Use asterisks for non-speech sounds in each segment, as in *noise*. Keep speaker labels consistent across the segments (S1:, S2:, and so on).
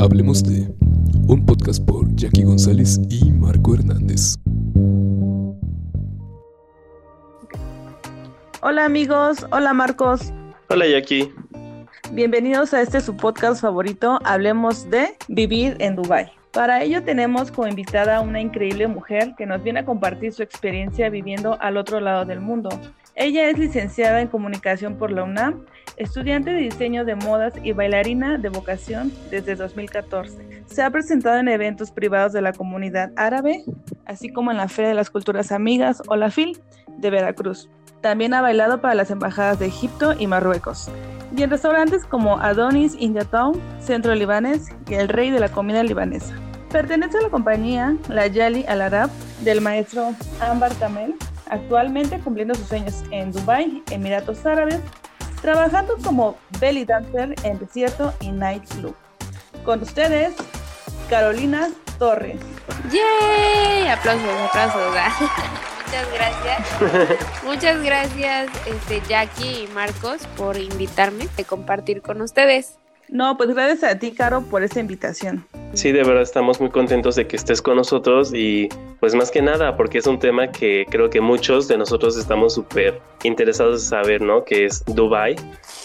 S1: Hablemos de un podcast por Jackie González y Marco Hernández.
S2: Hola amigos, hola Marcos.
S3: Hola Jackie.
S2: Bienvenidos a este su podcast favorito, Hablemos de Vivir en Dubai. Para ello tenemos como invitada a una increíble mujer que nos viene a compartir su experiencia viviendo al otro lado del mundo. Ella es licenciada en comunicación por la UNAM, estudiante de diseño de modas y bailarina de vocación desde 2014. Se ha presentado en eventos privados de la comunidad árabe, así como en la Feria de las Culturas Amigas o la FIL de Veracruz. También ha bailado para las embajadas de Egipto y Marruecos. Y en restaurantes como Adonis India Town, Centro Libanés y El Rey de la Comida Libanesa. Pertenece a la compañía La Yali Al Arab del maestro Ambar Kamel, actualmente cumpliendo sus sueños en Dubai, Emiratos Árabes, trabajando como belly dancer en desierto y night club. Con ustedes, Carolina Torres.
S4: ¡Yay! Aplausos, aplausos. Muchas gracias. *laughs* Muchas gracias, este, Jackie y Marcos, por invitarme a compartir con ustedes.
S2: No, pues gracias a ti, Caro, por esta invitación.
S3: Sí, de verdad estamos muy contentos de que estés con nosotros y pues más que nada porque es un tema que creo que muchos de nosotros estamos súper interesados en saber, ¿no? Que es Dubai.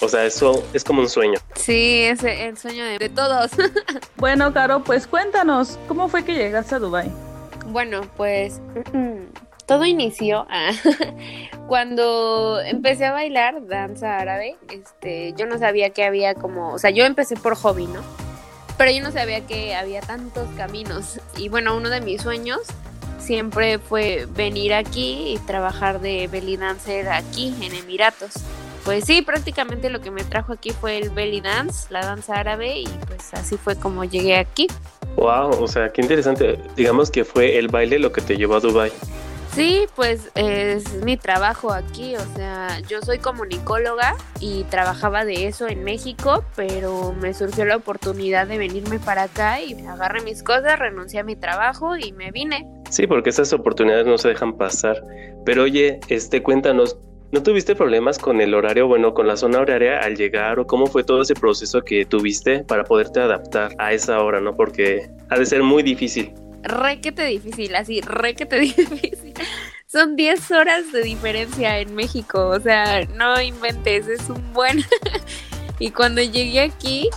S3: O sea, eso es como un sueño.
S4: Sí, es el sueño de, de todos. *laughs*
S2: bueno, Caro, pues cuéntanos, ¿cómo fue que llegaste a Dubai?
S4: Bueno, pues *clears throat* todo inició ah, *laughs* cuando empecé a bailar danza árabe. Este, yo no sabía que había como, o sea, yo empecé por hobby, ¿no? Pero yo no sabía que había tantos caminos. Y bueno, uno de mis sueños siempre fue venir aquí y trabajar de belly dancer aquí en Emiratos. Pues sí, prácticamente lo que me trajo aquí fue el belly dance, la danza árabe y pues así fue como llegué aquí.
S3: Wow, o sea, qué interesante. Digamos que fue el baile lo que te llevó a Dubai.
S4: Sí, pues es mi trabajo aquí, o sea, yo soy comunicóloga y trabajaba de eso en México, pero me surgió la oportunidad de venirme para acá y agarré mis cosas, renuncié a mi trabajo y me vine.
S3: Sí, porque esas oportunidades no se dejan pasar. Pero oye, este, cuéntanos, ¿no tuviste problemas con el horario, bueno, con la zona horaria al llegar o cómo fue todo ese proceso que tuviste para poderte adaptar a esa hora, ¿no? Porque ha de ser muy difícil
S4: requete difícil, así, requete *laughs* difícil. Son 10 horas de diferencia en México, o sea, no inventes, es un buen... *laughs* y cuando llegué aquí,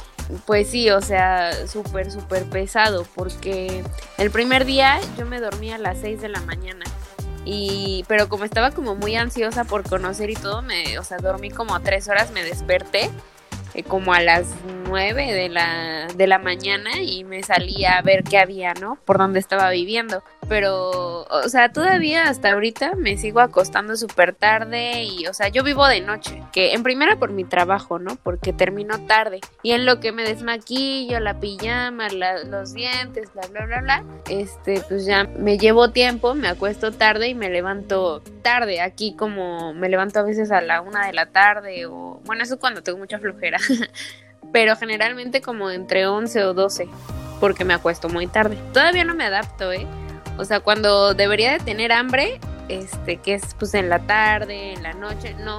S4: pues sí, o sea, súper, súper pesado, porque el primer día yo me dormí a las 6 de la mañana. Y, pero como estaba como muy ansiosa por conocer y todo, me, o sea, dormí como tres horas, me desperté eh, como a las 9 de la, de la mañana y me salí a ver qué había, ¿no? Por donde estaba viviendo. Pero, o sea, todavía hasta ahorita me sigo acostando súper tarde y, o sea, yo vivo de noche, que en primera por mi trabajo, ¿no? Porque termino tarde. Y en lo que me desmaquillo, la pijama, los dientes, bla, bla, bla, bla, este, pues ya me llevo tiempo, me acuesto tarde y me levanto tarde. Aquí como me levanto a veces a la una de la tarde o, bueno, eso cuando tengo mucha flojera *laughs* pero generalmente como entre 11 o 12, porque me acuesto muy tarde. Todavía no me adapto, ¿eh? O sea, cuando debería de tener hambre, este, que es pues en la tarde, en la noche, no.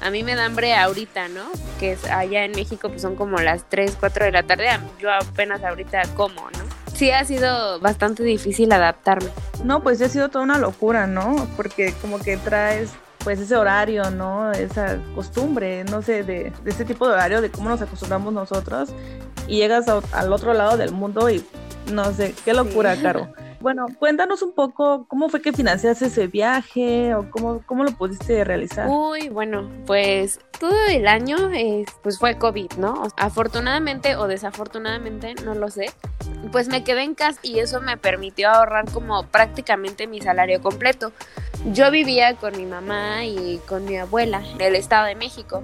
S4: A mí me da hambre ahorita, ¿no? Que es allá en México pues son como las 3, 4 de la tarde, yo apenas ahorita como, ¿no? Sí ha sido bastante difícil adaptarme.
S2: No, pues ha sido toda una locura, ¿no? Porque como que traes pues ese horario, ¿no? Esa costumbre, no sé, de, de ese tipo de horario, de cómo nos acostumbramos nosotros y llegas al otro lado del mundo y no sé, qué locura, Caro. *laughs* Bueno, cuéntanos un poco cómo fue que financiaste ese viaje o cómo, cómo lo pudiste realizar.
S4: Uy, bueno, pues todo el año pues fue COVID, ¿no? Afortunadamente o desafortunadamente, no lo sé, pues me quedé en casa y eso me permitió ahorrar como prácticamente mi salario completo. Yo vivía con mi mamá y con mi abuela en el Estado de México.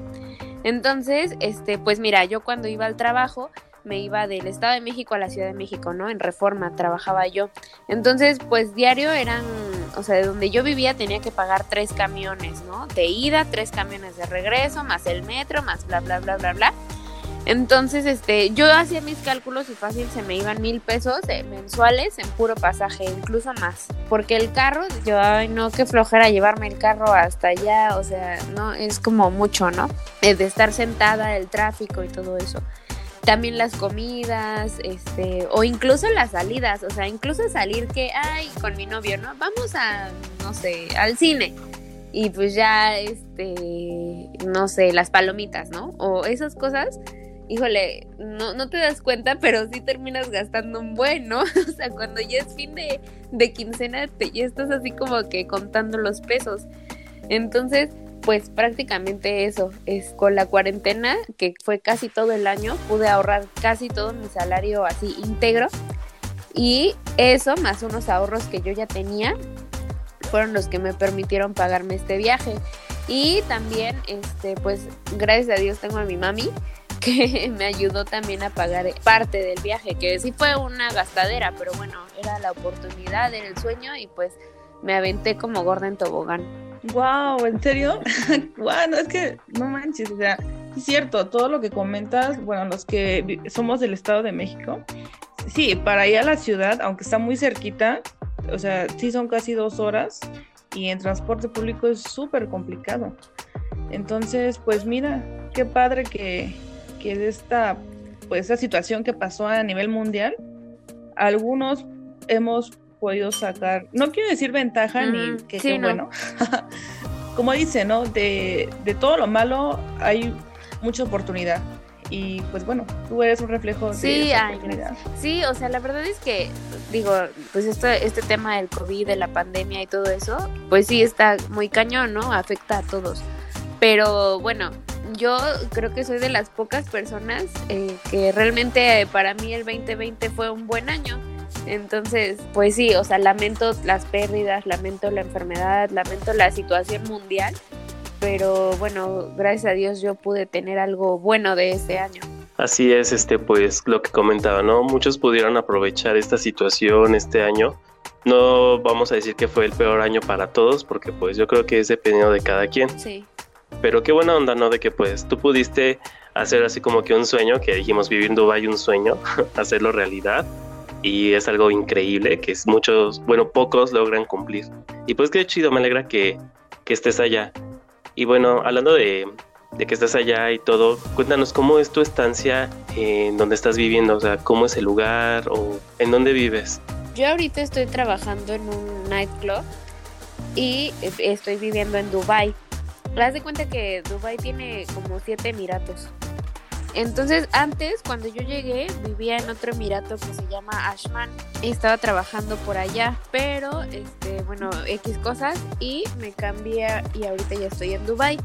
S4: Entonces, este, pues mira, yo cuando iba al trabajo, me iba del Estado de México a la Ciudad de México, ¿no? En Reforma trabajaba yo. Entonces, pues diario eran, o sea, de donde yo vivía tenía que pagar tres camiones, ¿no? De ida, tres camiones de regreso, más el metro, más bla, bla, bla, bla, bla. Entonces, este, yo hacía mis cálculos y fácil se me iban mil pesos eh, mensuales en puro pasaje, incluso más. Porque el carro, yo, ay, no, qué flojera llevarme el carro hasta allá, o sea, no, es como mucho, ¿no? de estar sentada, el tráfico y todo eso. También las comidas, este, o incluso las salidas, o sea, incluso salir que, ay, con mi novio, ¿no? Vamos a, no sé, al cine. Y pues ya, este, no sé, las palomitas, ¿no? O esas cosas, híjole, no, no te das cuenta, pero sí terminas gastando un buen, ¿no? *laughs* O sea, cuando ya es fin de, de quincena, te, ya estás así como que contando los pesos. Entonces, pues prácticamente eso, es con la cuarentena, que fue casi todo el año, pude ahorrar casi todo mi salario así íntegro. Y eso, más unos ahorros que yo ya tenía, fueron los que me permitieron pagarme este viaje. Y también, este, pues, gracias a Dios tengo a mi mami, *laughs* que me ayudó también a pagar parte del viaje, que sí fue una gastadera, pero bueno, era la oportunidad, era el sueño y pues me aventé como gorda en tobogán.
S2: Wow, ¿en serio? *laughs* wow, es que no manches, o sea, es cierto, todo lo que comentas, bueno, los que somos del Estado de México, sí, para ir a la ciudad, aunque está muy cerquita, o sea, sí son casi dos horas y en transporte público es súper complicado. Entonces, pues mira, qué padre que, que esta, pues, esta situación que pasó a nivel mundial, algunos hemos podido sacar, no quiero decir ventaja ni que sea bueno, *laughs* como dice, ¿no? De, de todo lo malo hay mucha oportunidad y pues bueno, tú eres un reflejo
S4: sí,
S2: de esa oportunidad.
S4: Sí, o sea, la verdad es que, digo, pues esto, este tema del COVID, de la pandemia y todo eso, pues sí está muy cañón, ¿no? Afecta a todos. Pero bueno, yo creo que soy de las pocas personas eh, que realmente para mí el 2020 fue un buen año entonces, pues sí, o sea, lamento las pérdidas, lamento la enfermedad, lamento la situación mundial, pero bueno, gracias a Dios yo pude tener algo bueno de este año.
S3: Así es, este, pues lo que comentaba, ¿no? Muchos pudieron aprovechar esta situación este año. No vamos a decir que fue el peor año para todos, porque pues yo creo que es dependiendo de cada quien.
S4: Sí.
S3: Pero qué buena onda, ¿no? De que pues tú pudiste hacer así como que un sueño, que dijimos vivir en Dubai un sueño, *laughs* hacerlo realidad y es algo increíble que muchos, bueno, pocos logran cumplir. Y pues qué chido, me alegra que, que estés allá. Y bueno, hablando de, de, que estés allá y todo, cuéntanos cómo es tu estancia en donde estás viviendo, o sea, cómo es el lugar o en dónde vives.
S4: Yo ahorita estoy trabajando en un nightclub y estoy viviendo en Dubai. Haz de cuenta que Dubai tiene como siete emiratos. Entonces, antes, cuando yo llegué, vivía en otro emirato que se llama Ashman. Y estaba trabajando por allá, pero, este, bueno, X cosas y me cambié y ahorita ya estoy en Dubai.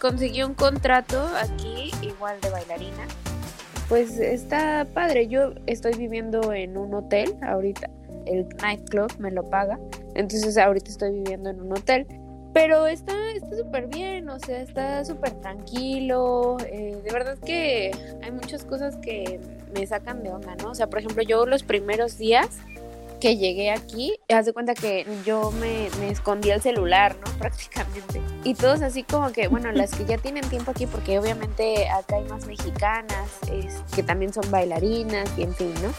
S4: Conseguí un contrato aquí, igual de bailarina. Pues está padre, yo estoy viviendo en un hotel ahorita, el nightclub me lo paga, entonces ahorita estoy viviendo en un hotel pero está súper bien, o sea, está súper tranquilo. Eh, de verdad que hay muchas cosas que me sacan de onda, ¿no? O sea, por ejemplo, yo los primeros días que llegué aquí, haz de cuenta que yo me, me escondí el celular, ¿no? *laughs* Prácticamente. Y todos así como que, bueno, las que ya tienen tiempo aquí, porque obviamente acá hay más mexicanas, que también son bailarinas y en fin, ¿no?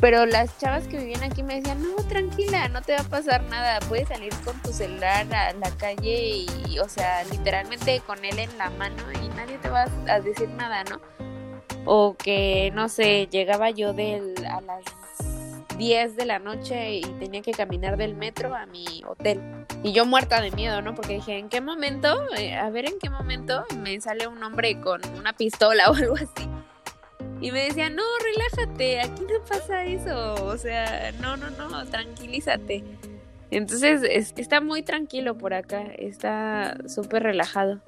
S4: Pero las chavas que vivían aquí me decían, no, tranquila, no te va a pasar nada, puedes salir con tu celular a la calle y, o sea, literalmente con él en la mano y nadie te va a decir nada, ¿no? O que, no sé, llegaba yo del, a las 10 de la noche y tenía que caminar del metro a mi hotel. Y yo muerta de miedo, ¿no? Porque dije, ¿en qué momento? Eh, a ver en qué momento me sale un hombre con una pistola *laughs* o algo así. Y me decía, no, relájate, aquí no pasa eso. O sea, no, no, no, tranquilízate. Entonces está muy tranquilo por acá, está súper relajado.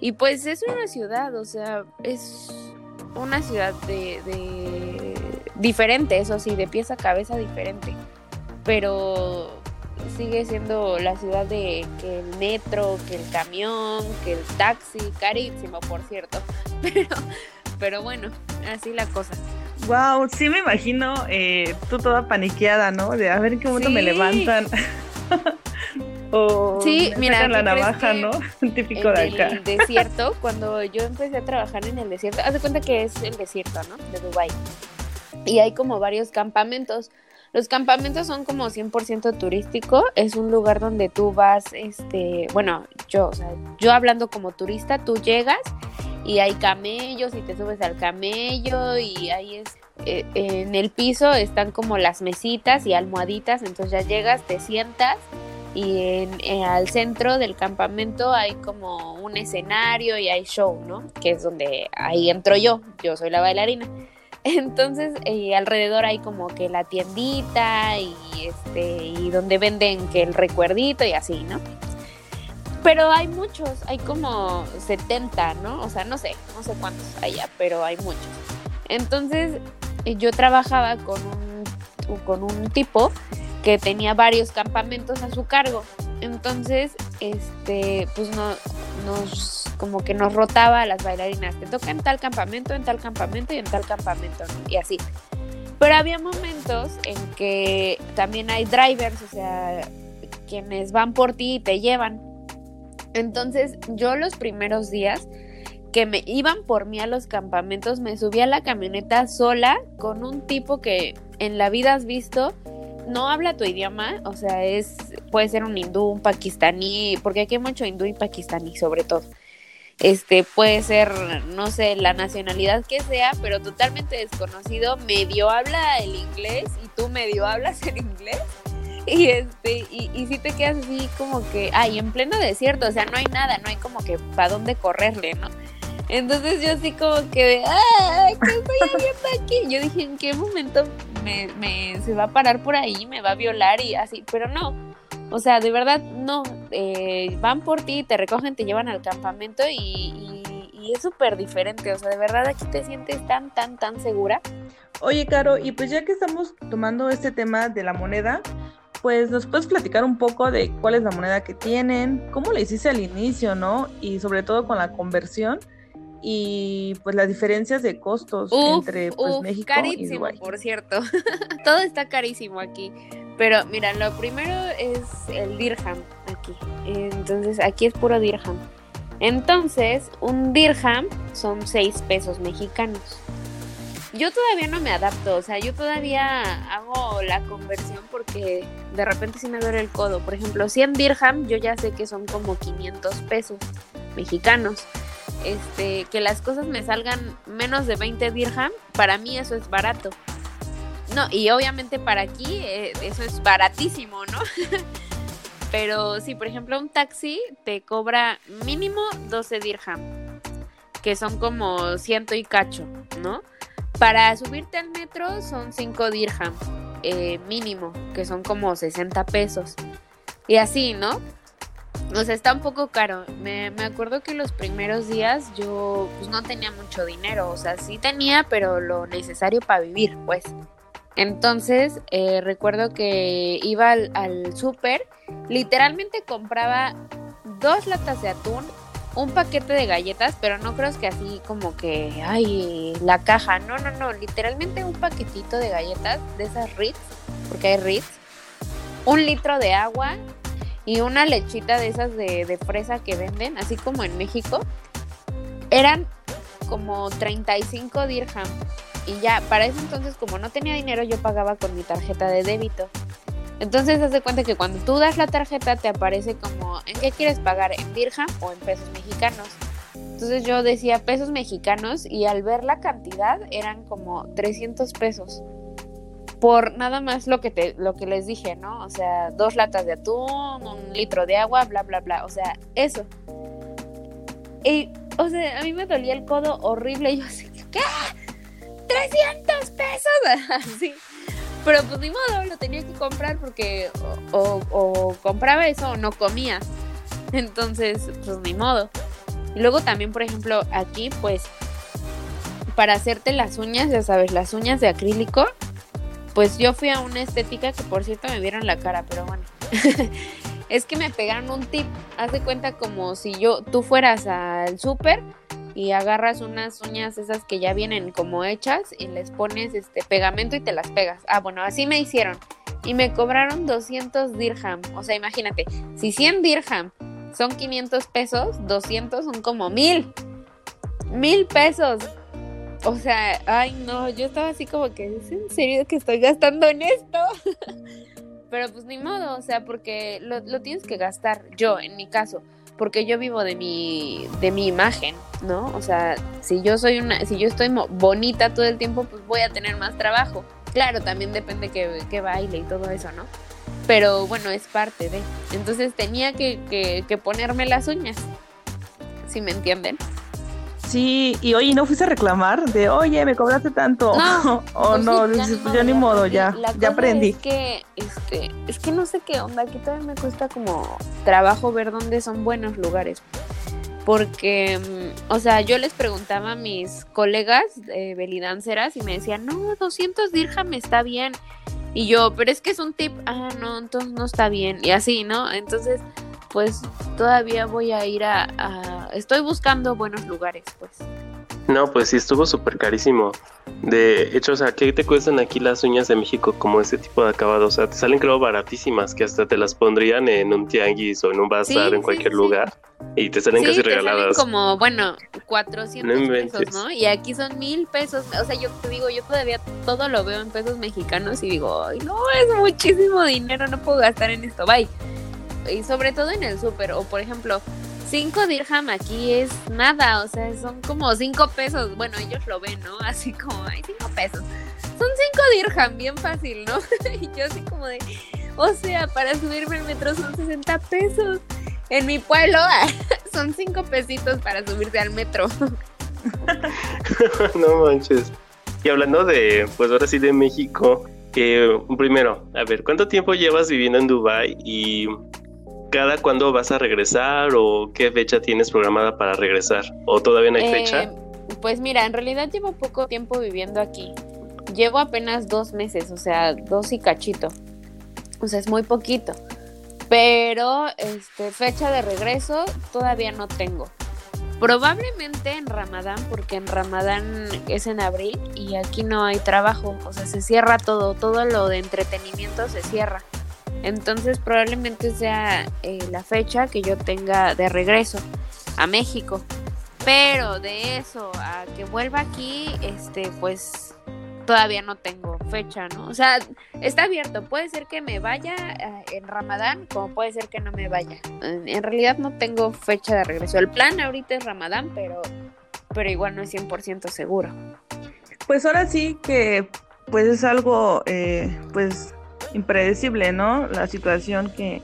S4: Y pues es una ciudad, o sea, es una ciudad de, de diferente, eso sí, de pieza a cabeza diferente. Pero sigue siendo la ciudad de que el metro, que el camión, que el taxi, carísimo por cierto. *laughs* Pero pero bueno, así la cosa.
S2: Wow, sí me imagino eh, tú toda paniqueada, ¿no? De a ver en qué momento me levantan. *laughs* o
S4: sí,
S2: me
S4: mira,
S2: la navaja, ¿no? *laughs* Típico de acá.
S4: El desierto, *laughs* cuando yo empecé a trabajar en el desierto, haz de cuenta que es el desierto, ¿no? De Dubai. Y hay como varios campamentos. Los campamentos son como 100% turístico, es un lugar donde tú vas, este, bueno, yo, o sea, yo hablando como turista, tú llegas y hay camellos y te subes al camello y ahí es eh, en el piso están como las mesitas y almohaditas, entonces ya llegas, te sientas y en, al centro del campamento hay como un escenario y hay show, ¿no? Que es donde ahí entro yo, yo soy la bailarina. *laughs* Entonces eh, alrededor hay como que la tiendita y este y donde venden que el recuerdito y así, ¿no? Pero hay muchos, hay como 70, ¿no? O sea, no sé, no sé cuántos allá, pero hay muchos. Entonces yo trabajaba con un, con un tipo que tenía varios campamentos a su cargo. Entonces, este, pues no, nos, como que nos rotaba a las bailarinas. Te toca en tal campamento, en tal campamento y en tal campamento, Y así. Pero había momentos en que también hay drivers, o sea, quienes van por ti y te llevan. Entonces, yo los primeros días que me iban por mí a los campamentos, me subí a la camioneta sola con un tipo que en la vida has visto, no habla tu idioma, o sea, es puede ser un hindú, un pakistaní, porque aquí hay mucho hindú y pakistaní sobre todo. Este puede ser, no sé, la nacionalidad que sea, pero totalmente desconocido, medio habla el inglés y tú medio hablas el inglés. *laughs* Y este, y, y si te quedas así como que, ay, en pleno desierto, o sea, no hay nada, no hay como que para dónde correrle, ¿no? Entonces yo así como que de, ¡ah! ¿Qué estoy haciendo aquí? Yo dije, ¿en qué momento me, me, se va a parar por ahí, me va a violar y así? Pero no, o sea, de verdad no. Eh, van por ti, te recogen, te llevan al campamento y, y es súper diferente. O sea, de verdad aquí te sientes tan, tan, tan segura.
S2: Oye, Caro, y pues ya que estamos tomando este tema de la moneda, pues nos puedes platicar un poco de cuál es la moneda que tienen, cómo le hiciste al inicio, ¿no? Y sobre todo con la conversión y pues las diferencias de costos entre pues, México
S4: carísimo, por cierto. *laughs* Todo está carísimo aquí. Pero mira, lo primero es el dirham aquí. Entonces, aquí es puro dirham. Entonces, un dirham son 6 pesos mexicanos. Yo todavía no me adapto, o sea, yo todavía hago la conversión porque de repente sí me duele el codo. Por ejemplo, 100 dirham, yo ya sé que son como 500 pesos mexicanos este, que las cosas me salgan menos de 20 dirham, para mí eso es barato. No, y obviamente para aquí eh, eso es baratísimo, ¿no? *laughs* Pero si, por ejemplo, un taxi te cobra mínimo 12 dirham, que son como ciento y cacho, ¿no? Para subirte al metro son 5 dirham, eh, mínimo, que son como 60 pesos. Y así, ¿no? O sea, está un poco caro. Me, acuerdo que los primeros días yo pues, no tenía mucho dinero. O sea, sí tenía, pero lo necesario para vivir, pues. Entonces, eh, recuerdo que iba al, al súper, literalmente compraba dos latas de atún, un paquete de galletas, pero no creo que así como que, ay, la caja. No, no, no, literalmente un paquetito de galletas de esas Ritz, porque hay Ritz, un litro de agua y una lechita de esas de, fresa que venden, así como en México, eran como 35 dirham. Y ya, para ese entonces, como no tenía dinero, yo pagaba con mi tarjeta de débito. Entonces, haz de cuenta que cuando tú das la tarjeta, te aparece como, ¿en qué quieres pagar? ¿En dirham o en pesos mexicanos? Entonces yo decía pesos mexicanos y al ver la cantidad eran como 300 pesos por nada más lo que te, lo que les dije, ¿no? O sea, dos latas de atún, un litro de agua, bla, bla, bla. O sea, eso. Y, o sea, a mí me dolía el codo horrible. Y yo así, ¿qué? ¡300 pesos! *laughs* Así. Pero pues ni modo, lo tenía que comprar porque o, compraba eso o no comía. Entonces, pues ni modo. Y luego también, por ejemplo, aquí, pues, para hacerte las uñas, ya sabes, las uñas de acrílico, pues yo fui a una estética que por cierto me vieron la cara, pero bueno. *laughs* es que me pegaron un tip. Haz de cuenta como si yo, tú fueras al súper y agarras unas uñas esas que ya vienen como hechas y les pones este pegamento y te las pegas. Ah, bueno, así me hicieron. Y me cobraron 200 dirham. O sea, imagínate, si 100 dirham son 500 pesos, 200 son como mil. Mil pesos. O sea, ay no, yo estaba así como que, ¿es en serio que estoy gastando en esto? *laughs* Pero pues ni modo, o sea, porque lo, tienes que gastar, yo en mi caso, porque yo vivo de mi, de mi imagen, ¿no? O sea, si yo soy una, si yo estoy bonita todo el tiempo, pues voy a tener más trabajo. Claro, también depende que, que baile y todo eso, ¿no? Pero bueno, es parte de. Entonces tenía que, que, que ponerme las uñas. Si me entienden.
S2: Sí, y oye, ¿no fuiste a reclamar de, oye, me cobraste tanto?
S4: No, *laughs*
S2: o
S4: pues
S2: no,
S4: sí,
S2: dices,
S4: ni
S2: pues ya ni modo, ya,
S4: La
S2: ya
S4: cosa
S2: aprendí.
S4: Es que, este, es que no sé qué onda, aquí todavía me cuesta como trabajo ver dónde son buenos lugares. Porque, mm, o sea, yo les preguntaba a mis colegas eh, belidanceras y me decían, no, 200 dirham está bien. Y yo, pero es que es un tip, ah, no, entonces no está bien. Y así, ¿no? Entonces, pues todavía voy a ir a, a- estoy buscando buenos lugares, pues.
S3: No, pues sí, estuvo súper carísimo. De hecho, o sea, ¿qué te cuestan aquí las uñas de México como ese tipo de acabado? O sea, te salen creo baratísimas, que hasta te las pondrían en un tianguis o en un bazar
S4: Sí,
S3: en cualquier
S4: sí.
S3: lugar y te salen casi
S4: te salen
S3: regaladas.
S4: como, bueno, 400
S3: No
S4: pesos. ¿no? Y aquí son mil pesos. O sea, yo te digo, yo todavía todo lo veo en pesos mexicanos y digo, ay, no, es muchísimo dinero, no puedo gastar en esto, bye. Y sobre todo en el súper, o por ejemplo, 5 dirham aquí es nada, o sea, son como 5 pesos. Bueno, ellos lo ven, ¿no? *laughs* Así como, ay, 5 pesos. Son 5 dirham, bien fácil, ¿no? *laughs* y yo así como de, o sea, para subirme al metro son 60 pesos. En mi pueblo *laughs* son 5 pesitos para subirse al metro.
S3: no manches. Y hablando de, pues ahora sí de México, que primero, a ver, ¿cuánto tiempo llevas viviendo en Dubai y cada cuándo vas a regresar o qué fecha tienes programada para regresar? ¿O todavía no hay
S4: Eh,
S3: fecha?
S4: Pues mira, en realidad llevo poco tiempo viviendo aquí. Llevo apenas dos meses, o sea, dos y cachito. O sea, es muy poquito. Pero, este, fecha de regreso todavía no tengo. Probablemente en Ramadán, porque en Ramadán es en abril y aquí no hay trabajo. O sea, se cierra todo, todo lo de entretenimiento se cierra. Entonces probablemente sea eh, la fecha que yo tenga de regreso a México. Pero de eso a que vuelva aquí, este, pues todavía no tengo fecha, ¿no? O sea, está abierto. Puede ser que me vaya eh, en Ramadán, como puede ser que no me vaya. En, realidad no tengo fecha de regreso. El plan ahorita es Ramadán, pero, pero igual no es 100% seguro.
S2: Pues ahora sí que pues es algo eh, pues impredecible, ¿no? La situación que,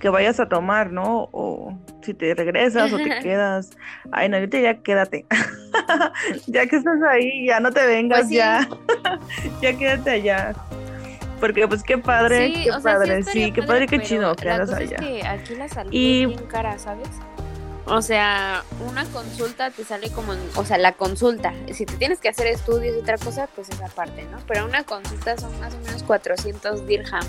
S2: que vayas a tomar, ¿no? O si te regresas o te *laughs* quedas. Ay, no, yo te diría quédate. *laughs* ya que estás ahí, ya no te vengas,
S4: Pues sí.
S2: ya. *laughs* ya quédate allá. Porque pues qué padre, qué
S4: o sea,
S2: padre,
S4: estaría
S2: sí, qué padre, qué chido que andas allá.
S4: Es que aquí la salud
S2: Y-
S4: es bien cara, ¿sabes? O sea, una consulta te sale como, en- o sea, la consulta, si te tienes que hacer estudios y otra cosa, pues esa parte, ¿no? Pero una consulta son más o menos 400 dirham.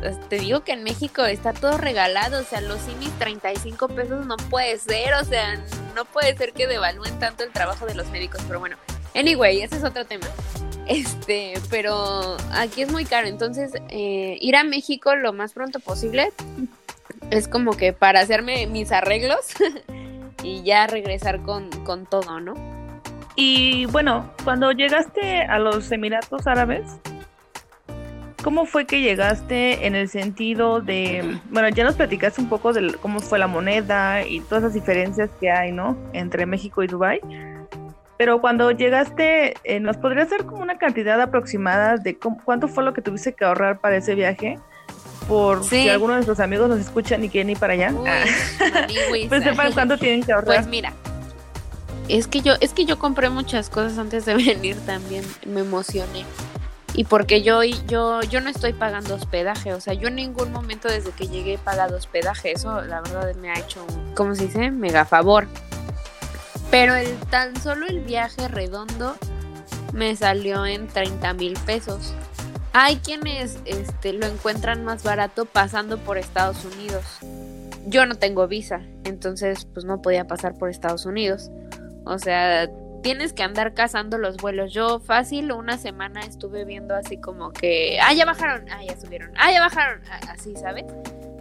S4: Pues, te digo que en México está todo regalado, o sea, los simis 35 pesos no puede ser, o sea, no puede ser que devalúen tanto el trabajo de los médicos, pero bueno, anyway, ese es otro tema. Este, pero aquí es muy caro, entonces eh, ir a México lo más pronto posible es como que para hacerme mis arreglos *laughs* y ya regresar con, con todo, ¿no?
S2: Y bueno, cuando llegaste a los Emiratos Árabes, ¿cómo fue que llegaste en el sentido de, bueno, ya nos platicaste un poco de cómo fue la moneda y todas las diferencias que hay, ¿no? Entre México y Dubái. Pero cuando llegaste, eh, ¿nos podrías dar como una cantidad aproximada de cuánto fue lo que tuviste que ahorrar para ese viaje? Por
S4: Sí.
S2: si algunos de nuestros amigos nos escuchan y quieren ir para allá.
S4: Uy,
S2: Ah, *laughs* pues sepan cuánto tienen que ahorrar.
S4: Pues mira, es que yo, es que yo compré muchas cosas antes de *laughs* venir también, me emocioné. Y porque yo, yo, yo no estoy pagando hospedaje, o sea, yo en ningún momento desde que llegué he pagado hospedaje, eso la verdad me ha hecho, un, ¿cómo se dice? Mega favor. Pero el tan solo el viaje redondo me salió en 30 mil pesos. Hay quienes este, lo encuentran más barato pasando por Estados Unidos. Yo no tengo visa, entonces pues no podía pasar por Estados Unidos. O sea, tienes que andar cazando los vuelos. Yo fácil una semana estuve viendo así como que, ah, ya bajaron, ah, ya subieron, ah, ya bajaron, así, ¿sabes?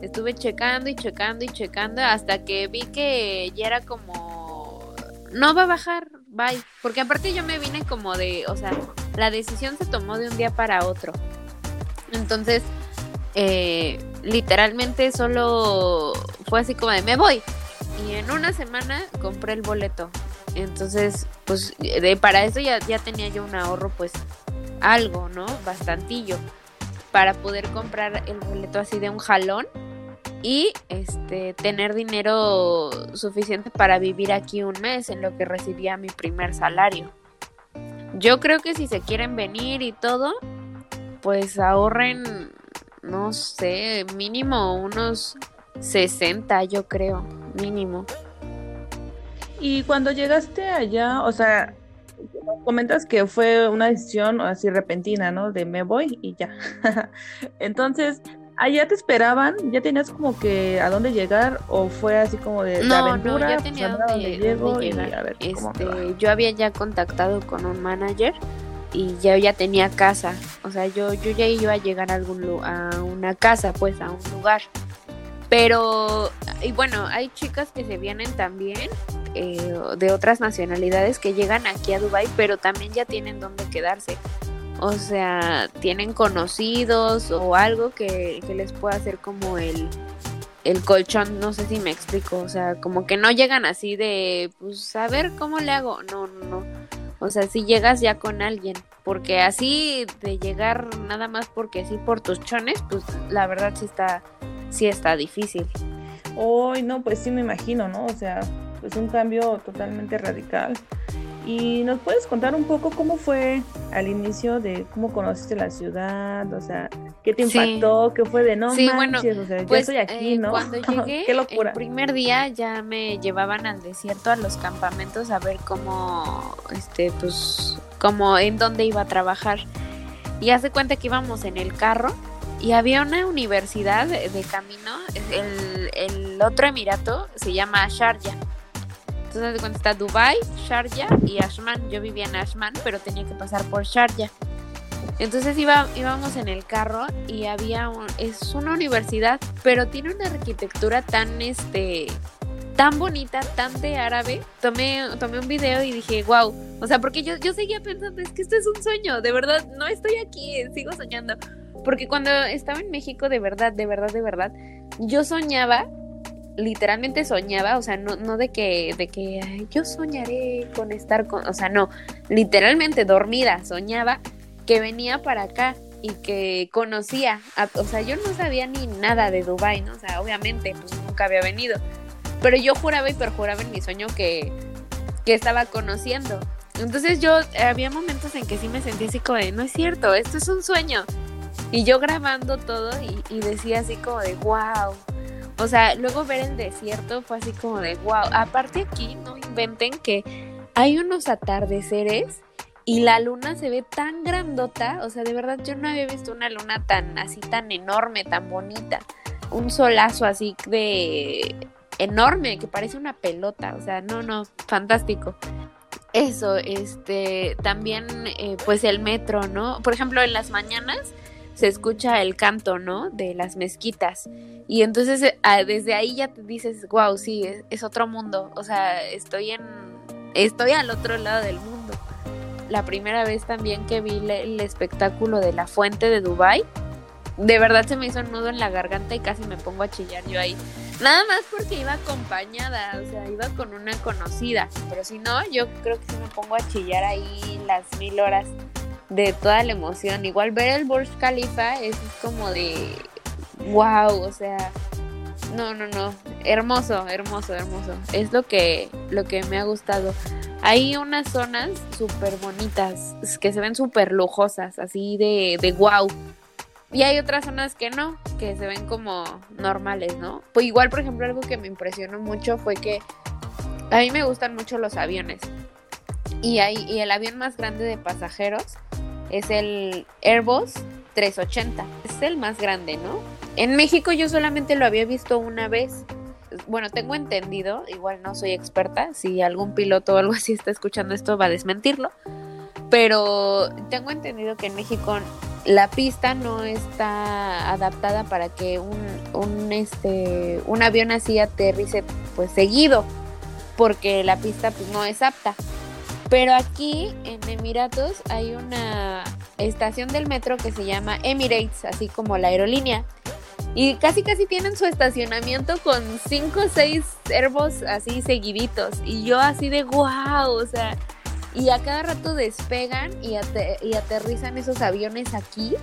S4: Estuve checando y checando y checando hasta que vi que ya era como, no va a bajar, bye. Porque aparte yo me vine como de, o sea, la decisión se tomó de un día para otro. Entonces, eh, literalmente solo fue así como de, me voy. y en una semana compré el boleto. Entonces, pues de, para eso ya, ya tenía yo un ahorro, pues algo, ¿no? Bastantillo. Para poder comprar el boleto así de un jalón y este tener dinero suficiente para vivir aquí un mes en lo que recibía mi primer salario. Yo creo que si se quieren venir y todo, pues ahorren, no sé, mínimo unos 60, yo creo, mínimo.
S2: Y cuando llegaste allá, o sea, comentas que fue una decisión así repentina, ¿no? De me voy y ya. *laughs* Entonces, ¿allá te esperaban? ¿Ya tenías como que a dónde llegar o fue así como de,
S4: no,
S2: aventura?
S4: No, ya tenía dónde, llegar. este, yo había ya contactado con un manager y ya, ya tenía casa. O sea, yo, yo ya iba a llegar a, algún, a una casa, pues, a un lugar. Pero, y bueno, hay chicas que se vienen también eh, de otras nacionalidades que llegan aquí a Dubai, pero también ya tienen donde quedarse. O sea, tienen conocidos o algo que, que les pueda hacer como el, el colchón, no sé si me explico, o sea, como que no llegan así de, pues, a ver cómo le hago, no, no, o sea, si llegas ya con alguien, porque así de llegar nada más porque sí por tus chones, pues la verdad sí está, sí está difícil.
S2: Hoy no, pues sí me imagino, ¿no? O sea, pues un cambio totalmente radical. ¿Y nos puedes contar un poco cómo fue al inicio de cómo conociste la ciudad? O sea, ¿qué te impactó? ¿Qué fue de no
S4: sí, bueno,
S2: o sea,
S4: pues,
S2: estoy aquí,
S4: eh,
S2: ¿no?
S4: Cuando *laughs* llegué,
S2: Qué locura.
S4: el primer día ya me llevaban al desierto, a los campamentos, a ver cómo, este, pues, como en dónde iba a trabajar. Y hace cuenta que íbamos en el carro y había una universidad de, de camino, el, el otro emirato se llama Sharjah entonces, cuando está Dubai, Sharjah y Ashman. Yo vivía en Ashman, pero tenía que pasar por Sharjah. Entonces iba, íbamos en el carro y había un, es una universidad, pero tiene una arquitectura tan este tan bonita, tan de árabe. Tomé, tomé un video y dije, wow. O sea, porque yo, yo seguía pensando, es que esto es un sueño, de verdad, no estoy aquí, sigo soñando. Porque cuando estaba en México, de verdad, de verdad, de verdad, yo soñaba literalmente soñaba, o sea, no, no de que, de que yo soñaré con estar con, o sea, no, literalmente dormida, soñaba que venía para acá y que conocía, o sea, yo no sabía ni nada de Dubai, ¿no? O sea, obviamente, pues nunca había venido, pero yo juraba y perjuraba en mi sueño que, que estaba conociendo. Entonces yo, había momentos en que sí me sentí así como de, no es cierto, esto es un sueño. Y yo grabando todo y, y decía así como de, wow, o sea, luego ver el desierto fue así como de wow. Aparte aquí no inventen que hay unos atardeceres y la luna se ve tan grandota, o sea, de verdad yo no había visto una luna tan así tan enorme, tan bonita. Un solazo así de enorme que parece una pelota, o sea, no, no, fantástico. Eso, este, también eh, pues el metro, ¿no? Por ejemplo, en las mañanas se escucha el canto, ¿no? De las mezquitas. Y entonces eh, ah, desde ahí ya te dices, wow, sí, es, otro mundo. O sea, estoy en. Estoy al otro lado del mundo. La primera vez también que vi el espectáculo de la fuente de Dubai, de verdad se me hizo un nudo en la garganta y casi me pongo a chillar yo ahí. Nada más porque iba acompañada, o sea, iba con una conocida. Pero si no, yo creo que sí me pongo a chillar ahí las mil horas de toda la emoción. Igual ver el Burj Khalifa es como de wow, o sea, no, no, no, hermoso, hermoso, hermoso. Es lo que, lo que me ha gustado. Hay unas zonas súper bonitas, que se ven súper lujosas, así de, de wow. Y hay otras zonas que no, que se ven como normales, ¿no? Pues igual, por ejemplo, algo que me impresionó mucho fue que a mí me gustan mucho los aviones. Y, hay, y el avión más grande de pasajeros es el Airbus 380. Es el más grande, ¿no? En México yo solamente lo había visto una vez. Bueno, tengo entendido, igual no soy experta, si algún piloto o algo así está escuchando esto va a desmentirlo, pero tengo entendido que en México la pista no está adaptada para que un, un, este, un avión así aterrice pues seguido, porque la pista pues no es apta. Pero aquí en Emiratos hay una estación del metro que se llama Emirates, así como la aerolínea. Y casi casi tienen su estacionamiento con cinco o seis herbos así seguiditos. Y yo así de wow, o sea, y a cada rato despegan y, y aterrizan esos aviones aquí.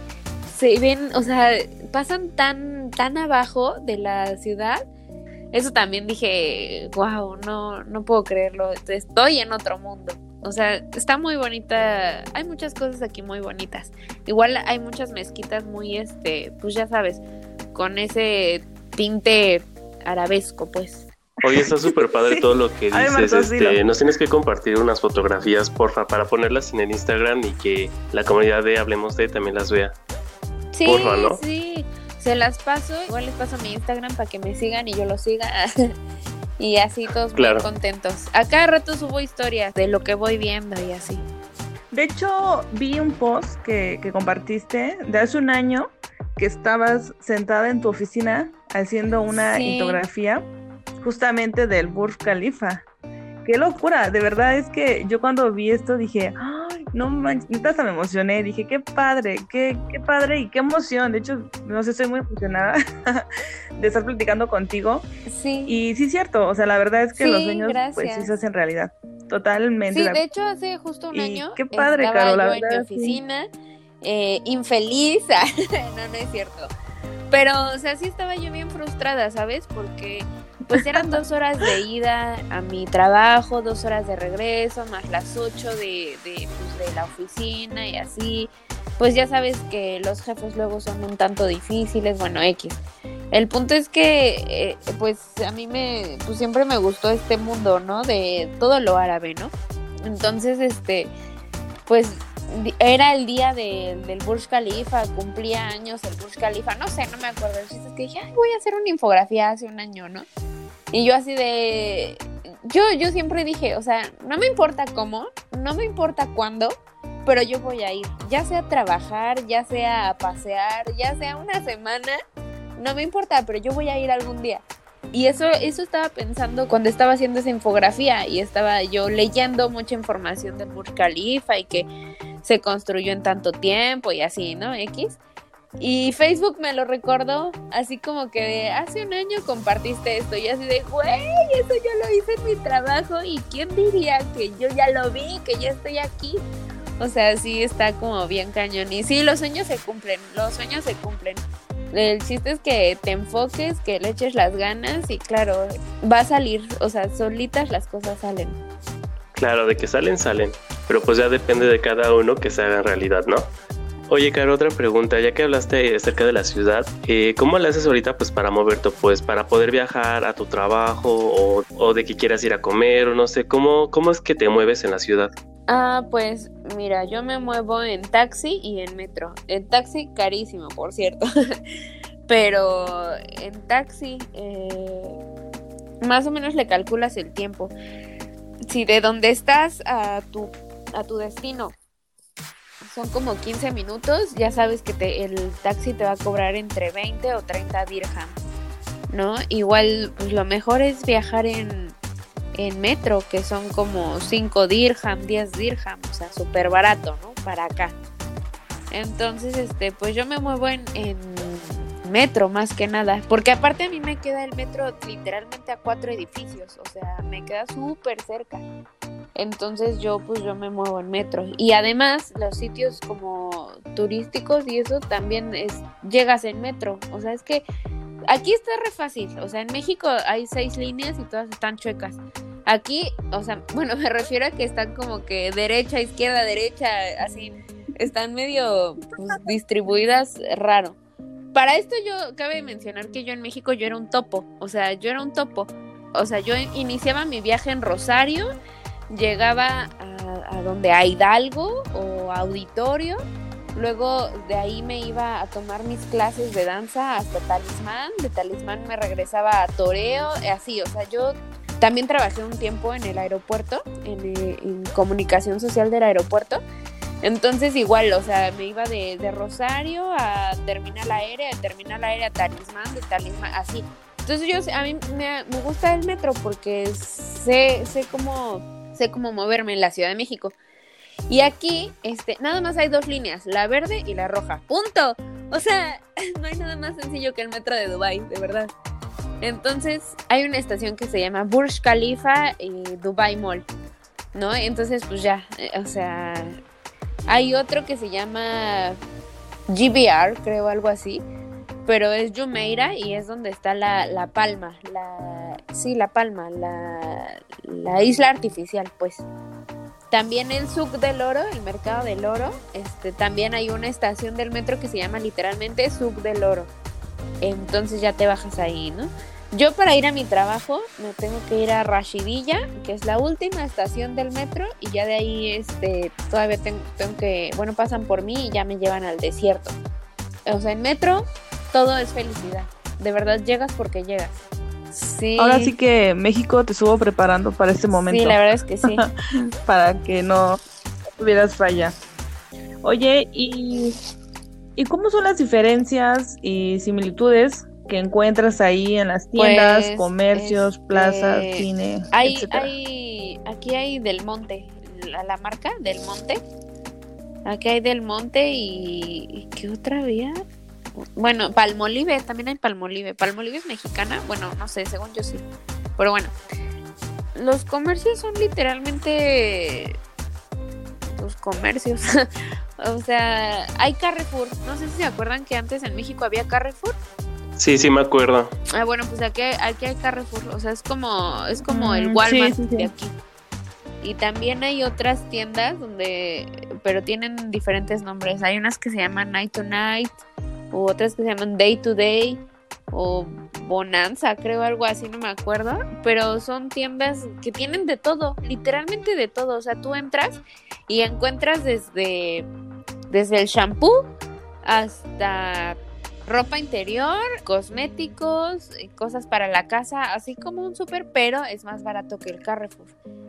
S4: Se ven, o sea, pasan tan, tan abajo de la ciudad. Eso también dije, wow, no, no puedo creerlo. Estoy en otro mundo. O sea, está muy bonita. Hay muchas cosas aquí muy bonitas. Igual hay muchas mezquitas muy, este, pues ya sabes, con ese tinte arabesco, pues.
S3: Oye, está súper padre todo lo que *laughs* dices. este, nos tienes que compartir unas fotografías, porfa, para ponerlas en el Instagram y que la comunidad de Hablemos de también las vea.
S4: Sí, sí. Se las paso. Igual les paso mi Instagram para que me sigan y yo lo siga. *laughs* y así todos muy contentos. A cada rato subo historias de lo que voy viendo y así.
S2: De hecho, vi un post que, compartiste de hace un año que estabas sentada en tu oficina haciendo una sí justamente del Burj Khalifa. Qué locura, de verdad es que yo cuando vi esto dije, ay, no manches, hasta me emocioné, dije, qué padre, qué, qué padre y qué emoción. De hecho, no sé, estoy muy emocionada *laughs* de estar platicando contigo.
S4: Sí.
S2: Y sí, es cierto, o sea, la verdad es que los sueños pues sí se hacen realidad. Totalmente.
S4: Sí, de hecho, hace justo un año.
S2: Qué padre,
S4: estaba
S2: yo
S4: en mi oficina, eh, infeliz. *laughs* no, no es cierto. Pero, o sea, sí estaba yo bien frustrada, ¿sabes? Porque pues eran dos horas de ida a mi trabajo, dos horas de regreso, más las ocho de, de, pues, de la oficina y así. Pues ya sabes que los jefes luego son un tanto difíciles, bueno, X. El punto es que, eh, pues a mí me, pues siempre me gustó este mundo, ¿no? De todo lo árabe, ¿no? Entonces, este, pues era el día del Burj Khalifa, cumplía años el Burj Khalifa, no sé, no me acuerdo. Es que dije, Ay, voy a hacer una infografía hace un año, ¿no? Y yo así de... Yo, yo siempre dije, o sea, no me importa cómo, no me importa cuándo, pero yo voy a ir, ya sea a trabajar, ya sea a pasear, ya sea una semana, no me importa, pero yo voy a ir algún día. Y eso, eso estaba pensando cuando estaba haciendo esa infografía y estaba yo leyendo mucha información del Burj Khalifa y que se construyó en tanto tiempo y así, ¿no? X. Y Facebook me lo recordó, así como que hace un año compartiste esto y así de, güey, eso yo lo hice en mi trabajo y quién diría que yo ya lo vi, que ya estoy aquí. O sea, sí está como bien cañón. Y sí, los sueños se cumplen, los sueños se cumplen. El chiste es que te enfoques, que le eches las ganas y claro, va a salir, o sea, solitas las cosas salen.
S3: Claro, de que salen, salen. Pero pues ya depende de cada uno que se haga realidad, ¿no? Oye, Caro, otra pregunta, ya que hablaste acerca de la ciudad, eh, ¿cómo le haces ahorita pues para moverte, pues para poder viajar a tu trabajo o, de que quieras ir a comer o no sé, ¿cómo, ¿cómo es que te mueves en la ciudad?
S4: Ah, pues mira, yo me muevo en taxi y en metro. En taxi carísimo, por cierto, *laughs* pero en taxi eh, más o menos le calculas el tiempo. Si de donde estás a tu, a tu destino son como 15 minutos, ya sabes que te, el taxi te va a cobrar entre 20 o 30 dirham, ¿no? Igual, pues lo mejor es viajar en, en metro, que son como 5 dirham, 10 dirham, o sea, súper barato, ¿no? Para acá. Entonces, este, pues yo me muevo en, en metro más que nada, porque aparte a mí me queda el metro literalmente a cuatro edificios, o sea, me queda súper cerca. Entonces yo pues yo me muevo en metro. Y además los sitios como turísticos y eso también es, llegas en metro. O sea, es que aquí está re fácil. O sea, en México hay seis líneas y todas están chuecas. Aquí, o sea, *laughs* bueno, me refiero a que están como que derecha, izquierda, derecha, así. Están medio pues, distribuidas raro. Para esto yo cabe mencionar que yo en México yo era un topo. O sea, yo era un topo. O sea, yo iniciaba mi viaje en Rosario llegaba a, donde a Hidalgo o auditorio, luego de ahí me iba a tomar mis clases de danza hasta Talismán, de Talismán me regresaba a Toreo, así, o sea, yo también trabajé un tiempo en el aeropuerto, en, comunicación social del aeropuerto, entonces igual, o sea, me iba de, Rosario a Terminal Aérea, de Terminal Aérea a Talismán, de Talismán, así. Entonces yo, a mí me, me gusta el metro porque sé, sé cómo sé cómo moverme en la Ciudad de México. Y aquí, este, nada más hay dos líneas, la verde y la roja. ¡Punto! O sea, *laughs* no hay nada más sencillo que el metro de Dubai, de verdad. Entonces, hay una estación que se llama Burj Khalifa y Dubai Mall, ¿no? Entonces, pues ya, eh, o sea, hay otro que se llama GBR, creo, algo así, pero es Jumeirah y es donde está la, la palma, la, sí, la palma, la, la isla artificial, pues. También el Suc del Oro, el mercado del oro, este, también hay una estación del metro que se llama literalmente Suc del Oro. Entonces ya te bajas ahí, ¿no? Yo para ir a mi trabajo me tengo que ir a Rashidilla, que es la última estación del metro, y ya de ahí este, todavía tengo, tengo que, bueno, pasan por mí y ya me llevan al desierto. O sea, en metro todo es felicidad. De verdad llegas porque llegas. Sí.
S2: Ahora sí que México te estuvo preparando para este momento.
S4: Sí, la verdad es que sí. *laughs*
S2: para que no tuvieras falla. Oye, ¿y, ¿y cómo son las diferencias y similitudes que encuentras ahí en las tiendas,
S4: Pues,
S2: comercios,
S4: este,
S2: plazas, cine,
S4: Hay,
S2: etcétera?
S4: hay, aquí hay Del Monte, la, la marca Del Monte. Aquí hay Del Monte y, y ¿qué otra había? Bueno, Palmolive, también hay Palmolive. Palmolive es mexicana, bueno, no sé, según yo sí. Pero bueno, los comercios son literalmente los comercios. *laughs* o sea, hay Carrefour. No sé si se acuerdan que antes en México había Carrefour.
S3: Sí, sí me acuerdo.
S4: Ah, bueno, pues aquí, aquí hay Carrefour, o sea, es como, es como el
S2: Mm,
S4: Walmart
S2: sí, sí, sí.
S4: de aquí. Y también hay otras tiendas donde, pero tienen diferentes nombres. Hay unas que se llaman Night to Night, u otras que se llaman Day to Day, o Bonanza, creo, algo así, no me acuerdo. Pero son tiendas que tienen de todo, literalmente de todo. O sea, tú entras y encuentras desde, desde el shampoo hasta ropa interior, cosméticos, y cosas para la casa, así como un súper, pero es más barato que el Carrefour.